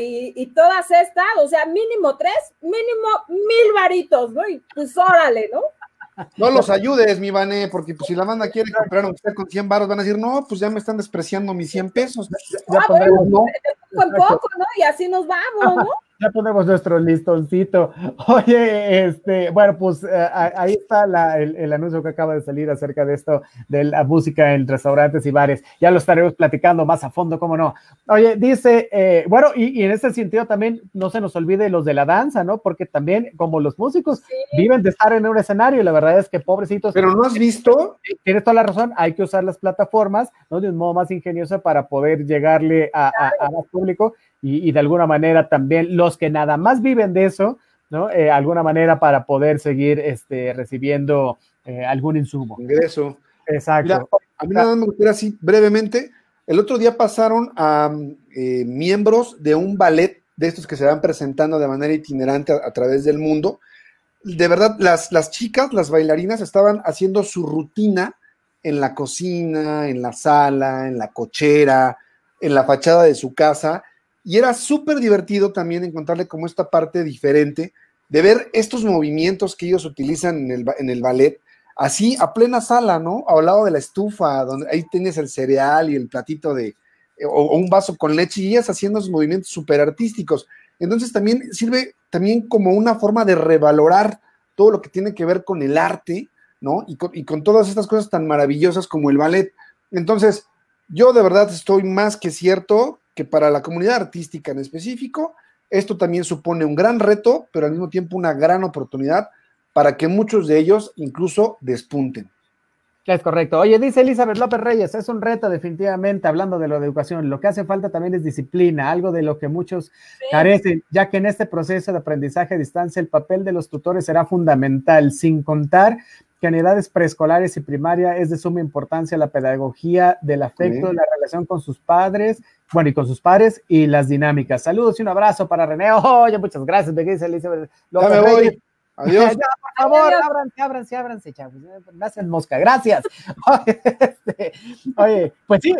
y, y, todas estas, o sea, mínimo tres, mínimo mil varitos, ¿no? Y pues órale, ¿no? No los ayudes, mi Vané, porque pues, si la banda quiere comprar aunque sea con 100 baros, van a decir, no, pues ya me están despreciando mis 100 pesos. Ya, ah, ¿no? Con poco, ¿no? Y así nos vamos, ¿no? Ya ponemos nuestro listoncito. Oye, este, bueno, pues eh, ahí está el, anuncio que acaba de salir acerca de esto, de la música en restaurantes y bares. Ya lo estaremos platicando más a fondo, cómo no. Oye, dice, eh, bueno, y, en ese sentido también no se nos olvide los de la danza, ¿no? Porque también, como los músicos viven de estar en un escenario, y la verdad es que pobrecitos. Pero no has visto. Tienes toda la razón, hay que usar las plataformas, ¿no? De un modo más ingenioso para poder llegarle a, a más público y, de alguna manera también los que nada más viven de eso, ¿no? Eh, alguna manera para poder seguir este, recibiendo eh, algún insumo. Ingreso. Exacto. a mí nada más me gustaría así brevemente. El otro día pasaron a eh, miembros de un ballet de estos que se van presentando de manera itinerante a, través del mundo. De verdad, las, las chicas, las bailarinas, estaban haciendo su rutina en la cocina, en la sala, en la cochera, en la fachada de su casa, y era súper divertido también encontrarle como esta parte diferente de ver estos movimientos que ellos utilizan en el, en el ballet, así a plena sala, ¿no? Al lado de la estufa, donde ahí tienes el cereal y el platito de, eh, o, un vaso con leche, y ellas haciendo esos movimientos súper artísticos. Entonces también sirve también como una forma de revalorar todo lo que tiene que ver con el arte, ¿no? Y con, y con todas estas cosas tan maravillosas como el ballet. Entonces, yo de verdad estoy más que cierto que para la comunidad artística en específico, esto también supone un gran reto, pero al mismo tiempo una gran oportunidad para que muchos de ellos incluso despunten. Es correcto. Oye, dice Elizabeth López Reyes, es un reto definitivamente, hablando de lo de educación. Lo que hace falta también es disciplina, algo de lo que muchos carecen, ya que en este proceso de aprendizaje a distancia el papel de los tutores será fundamental, sin contar que en edades preescolares y primaria es de suma importancia la pedagogía del afecto, la relación con sus padres, bueno, y con sus padres y las dinámicas. Saludos y un abrazo para René. Oye, muchas gracias, me dice Elizabeth López ya me voy. Adiós. por favor, ábranse, ábranse, ábranse, chavos. Me hacen mosca. Gracias. Este, oye, pues sí,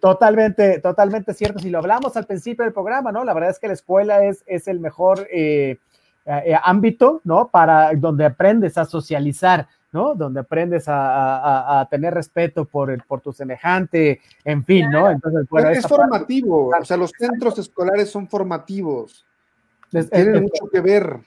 totalmente, totalmente cierto. Si lo hablamos al principio del programa, ¿no? La verdad es que la escuela es, es el mejor eh, eh, ámbito, ¿no? Para donde aprendes a socializar. ¿No? Donde aprendes a, tener respeto por, el, por tu semejante, en fin, ¿no? Entonces, bueno, es, formativo, o sea, los centros escolares son formativos. Tienen mucho que ver.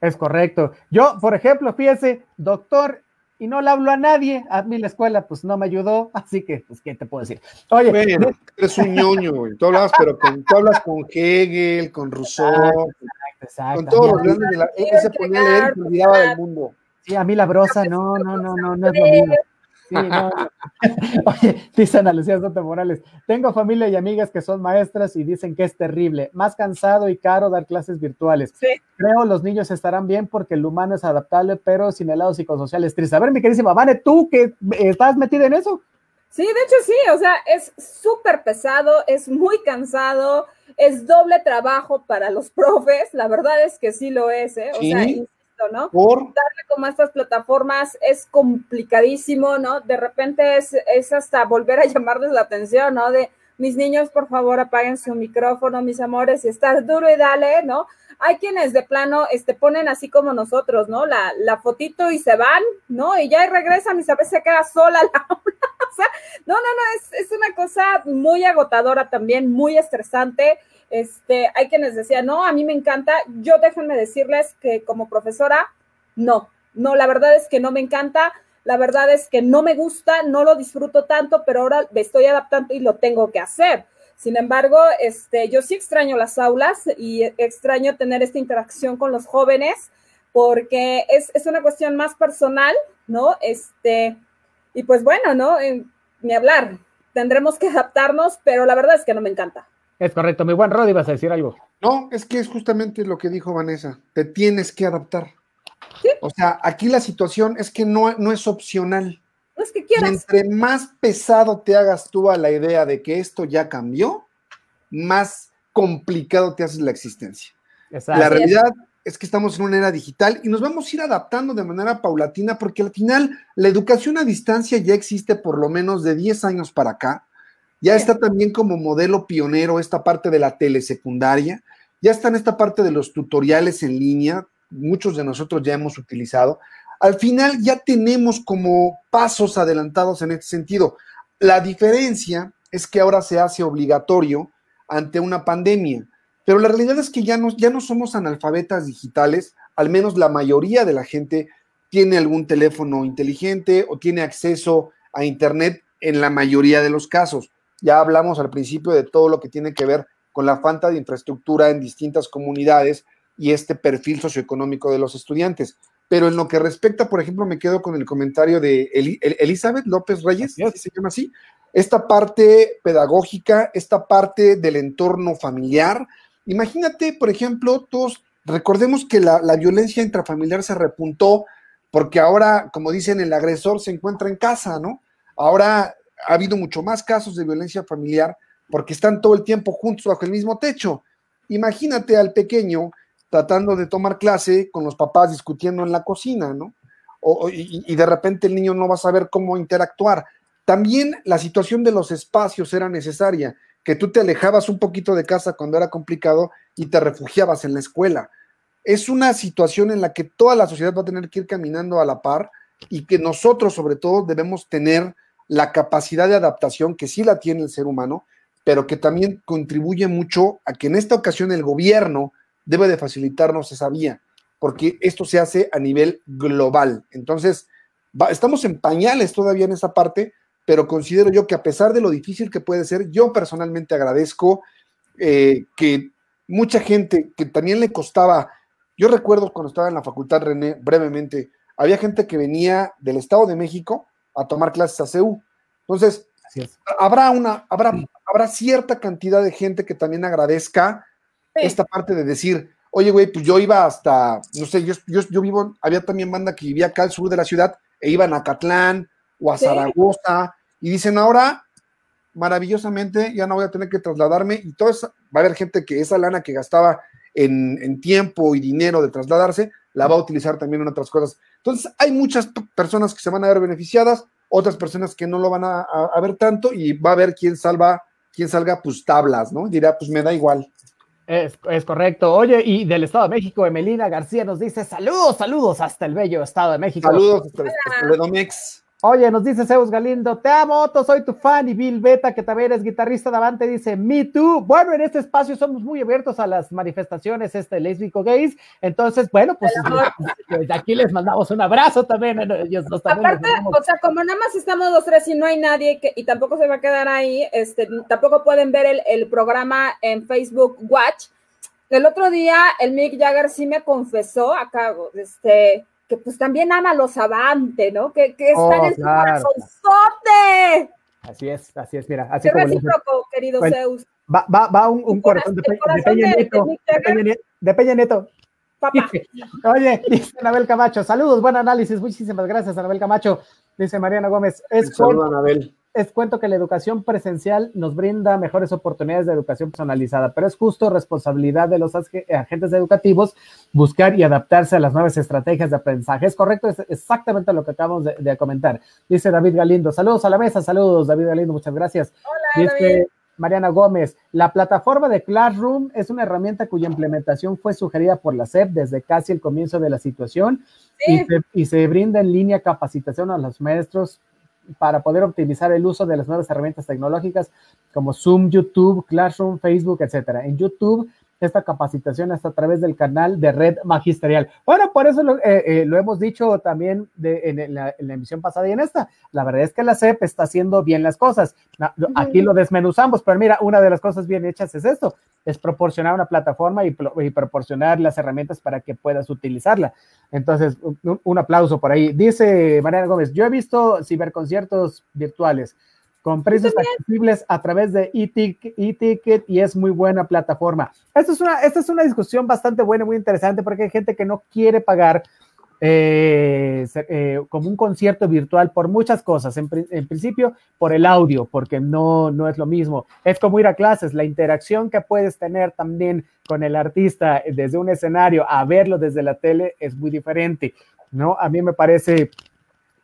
Es correcto. Yo, por ejemplo, fíjese, doctor, y no le hablo a nadie, a mí la escuela pues no me ayudó, así que, pues, ¿qué te puedo decir? Oye, bueno, eres un ñoño, güey. Tú hablas, pero con, tú hablas con Hegel, con Rousseau, con todos los grandes de la... Él se ponía a leer y olvidaba del mundo. Sí, a mí la brosa, no, no, no, no, no es lo mismo. Sí, no, Oye, dice Ana Lucía Soto Morales, tengo familia y amigas que son maestras y dicen que es terrible, más cansado y caro dar clases virtuales. Sí. Creo los niños estarán bien porque el humano es adaptable, pero sin el lado psicosocial es triste. A ver, mi queridísima Vane, ¿tú que estás metida en eso? Sí, de hecho sí, o sea, es súper pesado, es muy cansado, es doble trabajo para los profes, la verdad es que sí lo es, ¿eh? O sea, ¿no? ¿Por? Darle como a estas plataformas es complicadísimo, ¿no? De repente es, es hasta volver a llamarles la atención, ¿no? De mis niños, por favor, apaguen su micrófono, mis amores, y estás duro y dale, ¿no? Hay quienes de plano este, ponen así como nosotros, ¿no? La, la fotito y se van, ¿no? Y ya regresan y a veces se queda sola la o sea, no, no, no, es, es una cosa muy agotadora también, muy estresante. Este, hay quienes decían, no, a mí me encanta. Yo déjenme decirles que como profesora, no, no, la verdad es que no me encanta. La verdad es que no me gusta, no lo disfruto tanto, pero ahora me estoy adaptando y lo tengo que hacer. Sin embargo, este, yo sí extraño las aulas y extraño tener esta interacción con los jóvenes porque es, es una cuestión más personal, ¿no? Este, y pues bueno, ¿no? ni hablar, tendremos que adaptarnos, pero la verdad es que no me encanta. Es correcto, mi buen Rodi, vas a decir algo. No, es que es justamente lo que dijo Vanessa, te tienes que adaptar. O sea, aquí la situación es que no, no es opcional. No es que quieras. entre más pesado te hagas tú a la idea de que esto ya cambió, más complicado te haces la existencia. La realidad es que estamos en una era digital y nos vamos a ir adaptando de manera paulatina porque al final la educación a distancia ya existe por lo menos de 10 años para acá ya está también como modelo pionero esta parte de la telesecundaria, ya está en esta parte de los tutoriales en línea, muchos de nosotros ya hemos utilizado. Al final ya tenemos como pasos adelantados en este sentido. La diferencia es que ahora se hace obligatorio ante una pandemia, pero la realidad es que ya no, ya no somos analfabetas digitales, al menos la mayoría de la gente tiene algún teléfono inteligente o tiene acceso a Internet en la mayoría de los casos. Ya hablamos al principio de todo lo que tiene que ver con la falta de infraestructura en distintas comunidades y este perfil socioeconómico de los estudiantes. Pero en lo que respecta, por ejemplo, me quedo con el comentario de Elizabeth López Reyes, se llama así, esta parte pedagógica, esta parte del entorno familiar. Imagínate, por ejemplo, todos, recordemos que la, la violencia intrafamiliar se repuntó porque ahora, como dicen, el agresor se encuentra en casa, ¿no? Ahora ha habido mucho más casos de violencia familiar porque están todo el tiempo juntos bajo el mismo techo. Imagínate al pequeño tratando de tomar clase con los papás discutiendo en la cocina, ¿no? y, de repente el niño no va a saber cómo interactuar. También la situación de los espacios era necesaria, que tú te alejabas un poquito de casa cuando era complicado y te refugiabas en la escuela. Es una situación en la que toda la sociedad va a tener que ir caminando a la par y que nosotros sobre todo debemos tener la capacidad de adaptación que sí la tiene el ser humano, pero que también contribuye mucho a que en esta ocasión el gobierno debe de facilitarnos esa vía, porque esto se hace a nivel global. Entonces, estamos en pañales todavía en esa parte, pero considero yo que a pesar de lo difícil que puede ser, yo personalmente agradezco eh, que mucha gente que también le costaba, yo recuerdo cuando estaba en la facultad, René, brevemente, había gente que venía del Estado de México a tomar clases a CEU. Entonces, habrá una, habrá, habrá cierta cantidad de gente que también agradezca esta parte de decir, oye, güey, pues yo iba hasta, no sé, yo, yo, vivo, había también banda que vivía acá al sur de la ciudad, e iban a Catlán o a Zaragoza, y dicen ahora, maravillosamente, ya no voy a tener que trasladarme, y todo va a haber gente que esa lana que gastaba en, en tiempo y dinero de trasladarse, la va a utilizar también en otras cosas. Entonces, hay muchas personas que se van a ver beneficiadas, otras personas que no lo van a, ver tanto y va a ver quién salva, quién salga pues tablas, ¿no? Dirá, pues me da igual. Es, es, correcto. Oye, y del Estado de México, Emelina García nos dice saludos, saludos hasta el bello Estado de México. Saludos hasta, hasta el. Oye, nos dice Zeus Galindo, te amo, Otto, soy tu fan. Y Bill Beta, que también es guitarrista de Avante, dice, me too. Bueno, en este espacio somos muy abiertos a las manifestaciones este, lésbico gays. Entonces, bueno, pues, pues aquí les mandamos un abrazo también. Ellos también Aparte, o sea, como nada más estamos los tres y no hay nadie que, y tampoco se va a quedar ahí, este, tampoco pueden ver el, el programa en Facebook Watch. El otro día el Mick Jagger sí me confesó acá, este, que pues también ama los Avante, ¿no? Que, que están oh, en su corazonzote. Así es, así es, mira. Así Qué recíproco, querido Zeus. Va, va, va un, un corazón, de, Peña Nieto, de, Peña, Nieto. Papá. Oye, dice Anabel Camacho, saludos, buen análisis, muchísimas gracias, Anabel Camacho. Dice Mariana Gómez, es Saludos, Anabel es cuento que la educación presencial nos brinda mejores oportunidades de educación personalizada, pero es justo responsabilidad de los agentes educativos buscar y adaptarse a las nuevas estrategias de aprendizaje. Es correcto, es exactamente lo que acabamos de, comentar. Dice David Galindo, saludos a la mesa, saludos David Galindo, muchas gracias. Hola, Dice Mariana Gómez, la plataforma de Classroom es una herramienta cuya implementación fue sugerida por la SEP desde casi el comienzo de la situación y, se, y se brinda en línea capacitación a los maestros para poder optimizar el uso de las nuevas herramientas tecnológicas como Zoom, YouTube, Classroom, Facebook, etcétera. En YouTube esta capacitación hasta a través del canal de Red Magisterial. Bueno, por eso lo, eh, eh, hemos dicho también en, la, emisión pasada y en esta. La verdad es que la CEP está haciendo bien las cosas. Aquí lo desmenuzamos, pero mira, una de las cosas bien hechas es esto, es proporcionar una plataforma y, proporcionar las herramientas para que puedas utilizarla. Entonces, un, aplauso por ahí. Dice Mariana Gómez, yo he visto ciberconciertos virtuales con precios accesibles a través de e-ticket y es muy buena plataforma. Esta es, una, esta es una discusión bastante buena, muy interesante, porque hay gente que no quiere pagar eh, eh, como un concierto virtual por muchas cosas. En, principio, por el audio, porque no, no es lo mismo. Es como ir a clases, la interacción que puedes tener también con el artista desde un escenario a verlo desde la tele es muy diferente, ¿no? A mí me parece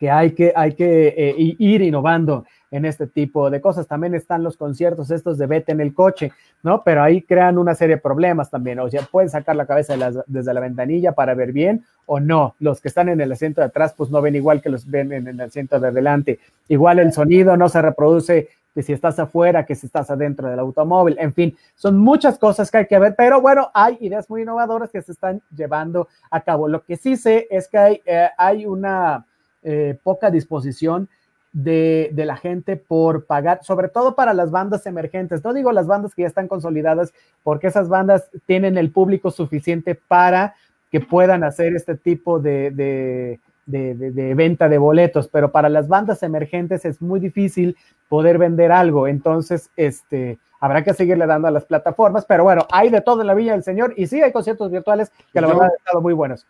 que hay que, hay que eh, ir innovando en este tipo de cosas. También están los conciertos estos de vete en el coche, ¿no? Pero ahí crean una serie de problemas también. O sea, pueden sacar la cabeza desde la ventanilla para ver bien o no. Los que están en el asiento de atrás, pues no ven igual que los ven en el asiento de adelante. Igual el sonido no se reproduce que si estás afuera, que si estás adentro del automóvil, en fin, son muchas cosas que hay que ver, pero bueno, hay ideas muy innovadoras que se están llevando a cabo. Lo que sí sé es que hay, eh, hay una eh, poca disposición de, la gente por pagar, sobre todo para las bandas emergentes. No digo las bandas que ya están consolidadas, porque esas bandas tienen el público suficiente para que puedan hacer este tipo de, de, de, venta de boletos, pero para las bandas emergentes es muy difícil poder vender algo. Entonces, este, habrá que seguirle dando a las plataformas, pero bueno, hay de todo en la Villa del Señor y sí hay conciertos virtuales que la verdad han estado muy buenos.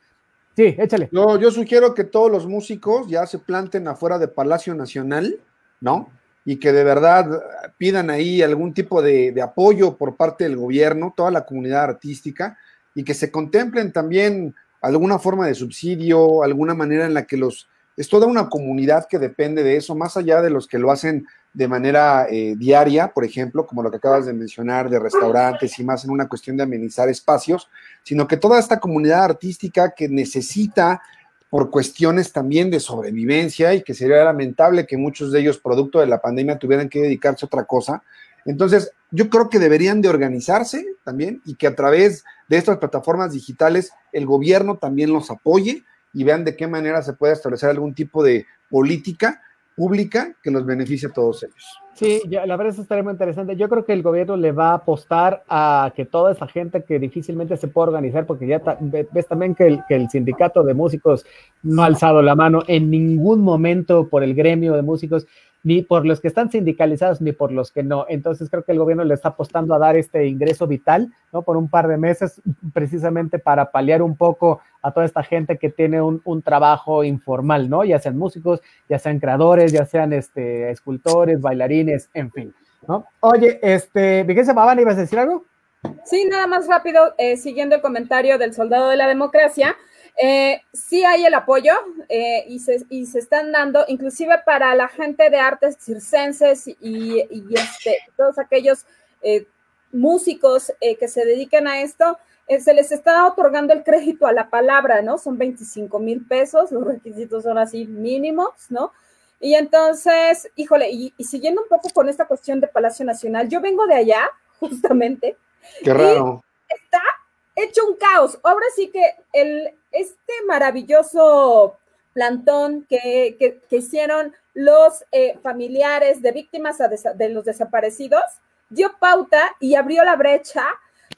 Sí, échale. No, yo sugiero que todos los músicos ya se planten afuera de Palacio Nacional, ¿no? Y que de verdad pidan ahí algún tipo de, apoyo por parte del gobierno, toda la comunidad artística, y que se contemplen también alguna forma de subsidio, alguna manera en la que los... Es toda una comunidad que depende de eso, más allá de los que lo hacen de manera eh, diaria, por ejemplo, como lo que acabas de mencionar, de restaurantes y más en una cuestión de amenizar espacios, sino que toda esta comunidad artística que necesita por cuestiones también de sobrevivencia y que sería lamentable que muchos de ellos, producto de la pandemia, tuvieran que dedicarse a otra cosa. Entonces, yo creo que deberían de organizarse también y que a través de estas plataformas digitales el gobierno también los apoye y vean de qué manera se puede establecer algún tipo de política pública que los beneficie a todos ellos. Sí, ya, la verdad eso estaría muy interesante. Yo creo que el gobierno le va a apostar a que toda esa gente que difícilmente se puede organizar, porque ya ves también que el, que el, sindicato de músicos no ha alzado la mano en ningún momento por el gremio de músicos ni por los que están sindicalizados ni por los que no. Entonces creo que el gobierno le está apostando a dar este ingreso vital, ¿no? Por un par de meses, precisamente para paliar un poco a toda esta gente que tiene un, un trabajo informal, ¿no? Ya sean músicos, ya sean creadores, ya sean este, escultores, bailarines, en fin, ¿no? Oye, este, Miguel ¿ibas a decir algo? Sí, nada más rápido, eh, siguiendo el comentario del soldado de la democracia, eh, sí hay el apoyo eh, y, se, y, se, están dando, inclusive para la gente de artes circenses y, y este, todos aquellos eh, músicos que se dedican a esto, se les está otorgando el crédito a la palabra, ¿no? Son 25 mil pesos, los requisitos son así mínimos, ¿no? Y entonces, híjole, y, y, siguiendo un poco con esta cuestión de Palacio Nacional, yo vengo de allá, justamente. Qué raro. Está hecho un caos. Ahora sí que el, este maravilloso plantón que, que, que hicieron los eh, familiares de víctimas de los desaparecidos dio pauta y abrió la brecha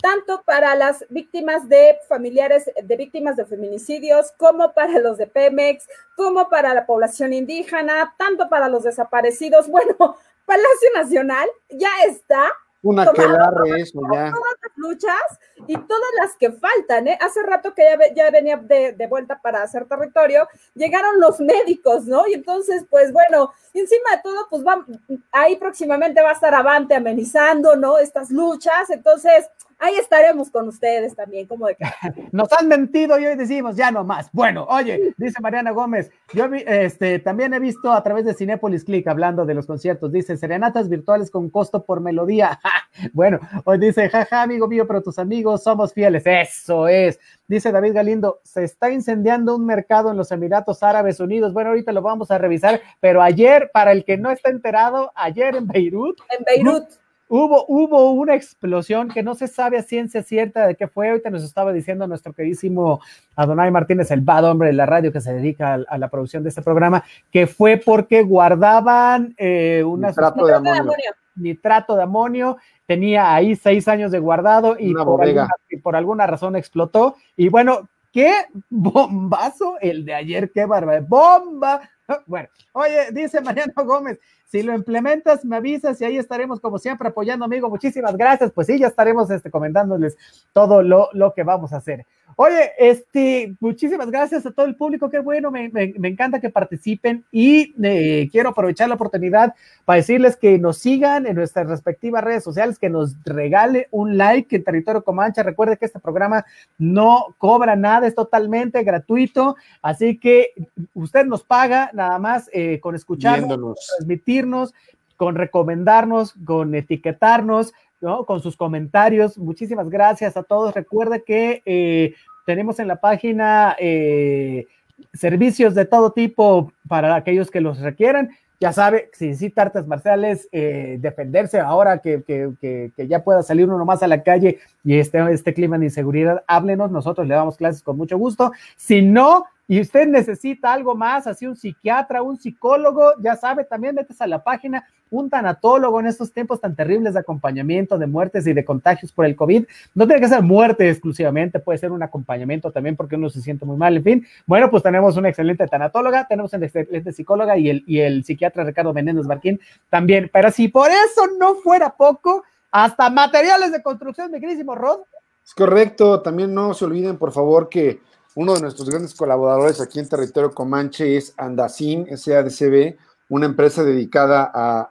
tanto para las víctimas de familiares de víctimas de feminicidios, como para los de Pemex, como para la población indígena, tanto para los desaparecidos. Bueno, Palacio Nacional ya está una aquelarre eso ya. Todas las luchas y todas las que faltan, ¿eh? Hace rato que ya, venía de, vuelta para hacer territorio, llegaron los médicos, ¿no? Y entonces, pues bueno, encima de todo, pues va, ahí próximamente va a estar Avante amenizando, ¿no? Estas luchas, entonces, ahí estaremos con ustedes también, como de que... Nos han mentido y hoy decimos, ya no más. Bueno, oye, dice Mariana Gómez, yo este, también he visto a través de Cinépolis Click hablando de los conciertos, dice, serenatas virtuales con costo por melodía. bueno, hoy dice, jaja, amigo pero tus amigos somos fieles. Eso es. Dice David Galindo, se está incendiando un mercado en los Emiratos Árabes Unidos. Bueno, ahorita lo vamos a revisar, pero ayer, para el que no está enterado, ayer en Beirut. En Beirut. Hubo, hubo una explosión que no se sabe a ciencia cierta de qué fue. Ahorita nos estaba diciendo nuestro queridísimo Adonai Martínez, el bad hombre de la radio que se dedica a, a la producción de este programa, que fue porque guardaban eh, una de amonio. Nitrato de amonio. Tenía ahí seis años de guardado y por alguna, y por alguna razón explotó. Y bueno, qué bombazo el de ayer, qué barba, bomba. Bueno, oye, dice Mariano Gómez, si lo implementas, me avisas y ahí estaremos como siempre apoyando, amigo. Muchísimas gracias. Pues sí, ya estaremos este, comentándoles todo lo, lo que vamos a hacer. Oye, este, muchísimas gracias a todo el público, qué bueno, me, me, me encanta que participen y eh, quiero aprovechar la oportunidad para decirles que nos sigan en nuestras respectivas redes sociales, que nos regale un like en Territorio Comancha. Recuerde que este programa no cobra nada, es totalmente gratuito, así que usted nos paga nada más eh, con escucharnos, transmitirnos, con recomendarnos, con etiquetarnos. ¿No? con sus comentarios. Muchísimas gracias a todos. Recuerde que eh, tenemos en la página eh, servicios de todo tipo para aquellos que los requieran. Ya sabe, si necesita artes marciales, eh, defenderse ahora que, que, que, que, ya pueda salir uno más a la calle y este, este clima de inseguridad, háblenos, nosotros le damos clases con mucho gusto. Si no, y usted necesita algo más, así un psiquiatra, un psicólogo, ya sabe, también metes a la página, un tanatólogo en estos tiempos tan terribles de acompañamiento, de muertes y de contagios por el COVID. No tiene que ser muerte exclusivamente, puede ser un acompañamiento también porque uno se siente muy mal, en fin. Bueno, pues tenemos una excelente tanatóloga, tenemos una excelente psicóloga y el, y el psiquiatra Ricardo Menéndez Barquín también. Pero si por eso no fuera poco, hasta materiales de construcción, mi queridísimo Rod. Es correcto, también no se olviden, por favor, que uno de nuestros grandes colaboradores aquí en territorio Comanche es Andacin SADCB, una empresa dedicada a,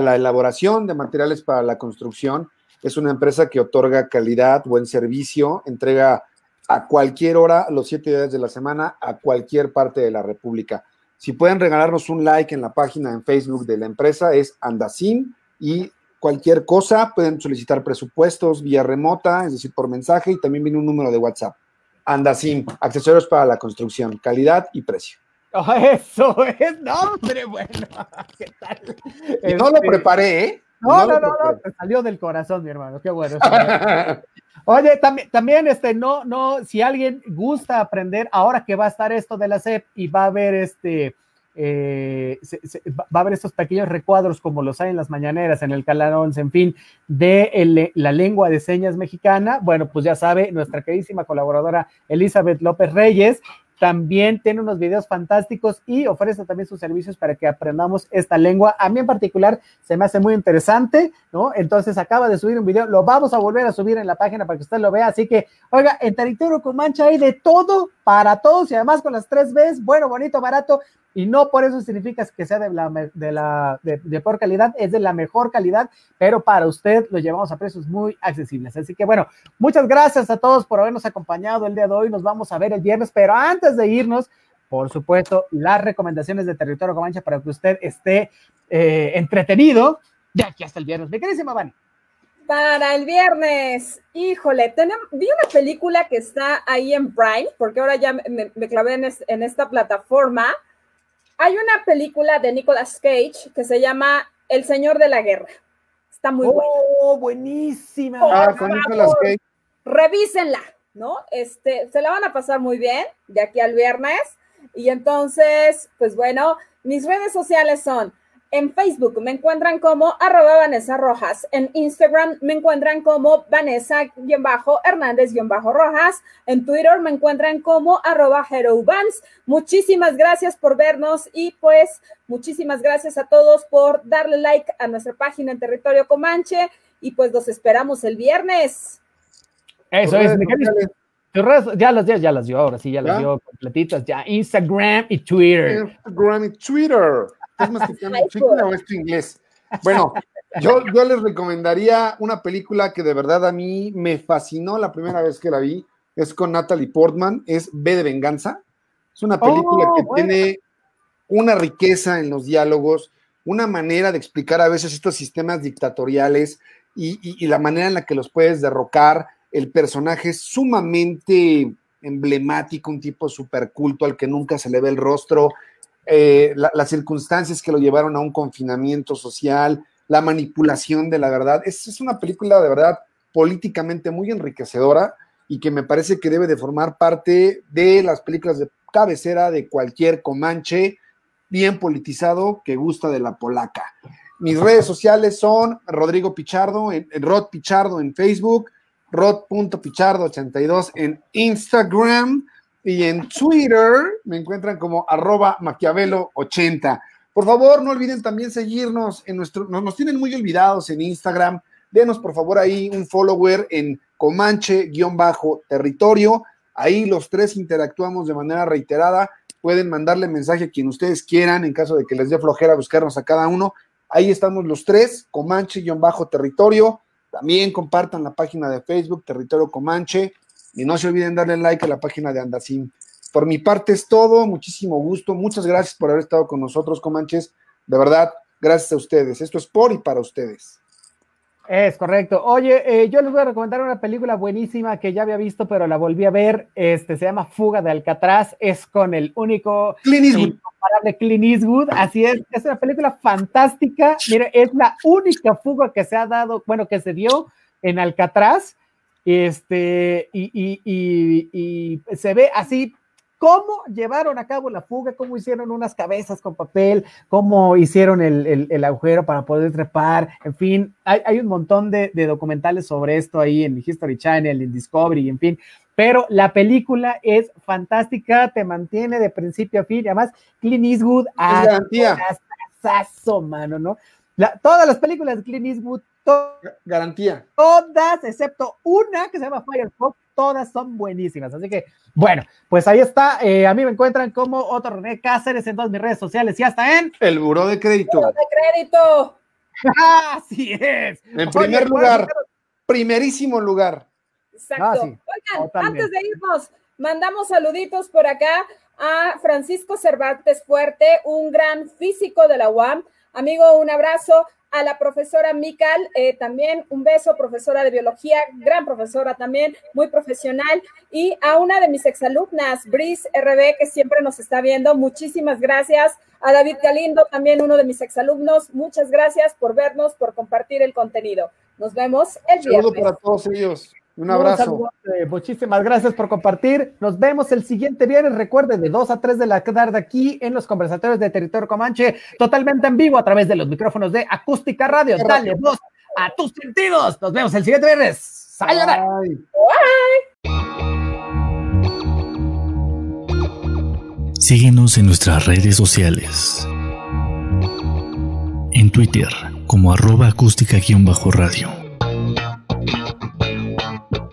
la elaboración de materiales para la construcción. Es una empresa que otorga calidad, buen servicio, entrega a cualquier hora, los siete días de la semana, a cualquier parte de la República. Si pueden regalarnos un like en la página en Facebook de la empresa, es Andacin y cualquier cosa, pueden solicitar presupuestos vía remota, es decir, por mensaje, y también viene un número de WhatsApp. Andacin, accesorios para la construcción, calidad y precio. Oh, eso es, no, hombre, bueno, ¿qué tal? Y no este... lo preparé, ¿eh? No, no, no, no, te salió del corazón, mi hermano, qué bueno. Oye, también, también, este, no, no, si alguien gusta aprender, ahora que va a estar esto de la SEP y va a haber este, eh, va a haber estos pequeños recuadros como los hay en las mañaneras, en el Calarón, en fin, de la lengua de señas mexicana. Bueno, pues ya sabe, nuestra queridísima colaboradora Elizabeth López Reyes también tiene unos videos fantásticos y ofrece también sus servicios para que aprendamos esta lengua. A mí en particular se me hace muy interesante, ¿no? Entonces acaba de subir un video, lo vamos a volver a subir en la página para que usted lo vea. Así que, oiga, en territorio con mancha hay de todo para todos y además con las tres Bs, bueno, bonito, barato y no por eso significa que sea de la, de la de, peor calidad, es de la mejor calidad, pero para usted lo llevamos a precios muy accesibles. Así que bueno, muchas gracias a todos por habernos acompañado el día de hoy. Nos vamos a ver el viernes, pero antes de irnos, por supuesto, las recomendaciones de Territorio Comanche para que usted esté eh, entretenido de aquí hasta el viernes. ¿Me querés, Vani? Para el viernes, híjole, tenemos, vi una película que está ahí en Prime, porque ahora ya me, clavé en, en esta plataforma hay una película de Nicolas Cage que se llama El Señor de la Guerra. Está muy buena. Oh, buenísima. ah, con Nicolas Cage. Revísenla, ¿no? Este, se la van a pasar muy bien de aquí al viernes. Y entonces, pues bueno, mis redes sociales son en Facebook me encuentran como arroba Vanessa Rojas. En Instagram me encuentran como Vanessa-Hernández-Rojas. En Twitter me encuentran como arroba HeroVans. Muchísimas gracias por vernos y pues muchísimas gracias a todos por darle like a nuestra página en Territorio Comanche y pues los esperamos el viernes. Eso es, ya las dio, ya las dio, ahora sí, ya las dio completitas, ya Instagram y Twitter. Instagram y Twitter. ¿Estás inglés? Bueno, yo, yo les recomendaría una película que de verdad a mí me fascinó la primera vez que la vi. Es con Natalie Portman, es B de Venganza. Es una película que oh, tiene una riqueza en los diálogos, una manera de explicar a veces estos sistemas dictatoriales y, y la manera en la que los puedes derrocar. El personaje es sumamente emblemático, un tipo súper culto al que nunca se le ve el rostro, eh, las circunstancias que lo llevaron a un confinamiento social, la manipulación de la verdad. Es, es una película de verdad políticamente muy enriquecedora y que me parece que debe de formar parte de las películas de cabecera de cualquier comanche bien politizado que gusta de la polaca. Mis redes sociales son Rodrigo Pichardo, en, Rod Pichardo en Facebook, Rod.pichardo82 en Instagram y en Twitter me encuentran como arroba maquiavelo80. Por favor, no olviden también seguirnos en nuestro, nos, tienen muy olvidados en Instagram. Denos por favor ahí un follower en Comanche-territorio. Ahí los tres interactuamos de manera reiterada. Pueden mandarle mensaje a quien ustedes quieran en caso de que les dé flojera buscarnos a cada uno. Ahí estamos los tres, Comanche-territorio. También compartan la página de Facebook, Territorio Comanche. Y no se olviden darle like a la página de Andacín. Por mi parte es todo, muchísimo gusto. Muchas gracias por haber estado con nosotros, Comanches. De verdad, gracias a ustedes. Esto es por y para ustedes. Es correcto. Oye, eh, yo les voy a recomendar una película buenísima que ya había visto, pero la volví a ver. Este se llama Fuga de Alcatraz. Es con el único Clint Eastwood. incomparable Clint Eastwood. Así es. Es una película fantástica. Mire, es la única fuga que se ha dado, bueno, que se dio en Alcatraz. Este, y, se ve así cómo llevaron a cabo la fuga, cómo hicieron unas cabezas con papel, cómo hicieron el, agujero para poder trepar, en fin, hay, un montón de, documentales sobre esto ahí en History Channel, en Discovery, en fin, pero la película es fantástica, te mantiene de principio a fin, y además Clint Eastwood, hasta mano, ¿no? todas las películas de Clint Eastwood Garantía. Todas, excepto una que se llama Firefox, todas son buenísimas. Así que, bueno, pues ahí está. Eh, a mí me encuentran como otro René Cáceres en todas mis redes sociales y hasta en el Buró de Crédito. Buró de Crédito. Así es. En primer lugar, primerísimo lugar. Exacto. Ah, Oigan, antes de irnos, mandamos saluditos por acá a Francisco Cervantes Fuerte, un gran físico de la UAM. Amigo, un abrazo a la profesora Mikal, eh, también un beso, profesora de biología, gran profesora también, muy profesional, y a una de mis exalumnas, Brice RB, que siempre nos está viendo, muchísimas gracias. A David Galindo, también uno de mis exalumnos, muchas gracias por vernos, por compartir el contenido. Nos vemos el viernes. Saludo para todos ellos. Un abrazo. muchísimas gracias por compartir. Nos vemos el siguiente viernes. Recuerde, de 2 a 3 de la tarde aquí en los conversatorios de Territorio Comanche, totalmente en vivo a través de los micrófonos de Acústica Radio. Dale voz a tus sentidos. Nos vemos el siguiente viernes. ¡Sayonara! Síguenos en nuestras redes sociales. En Twitter como arroba acústica-radio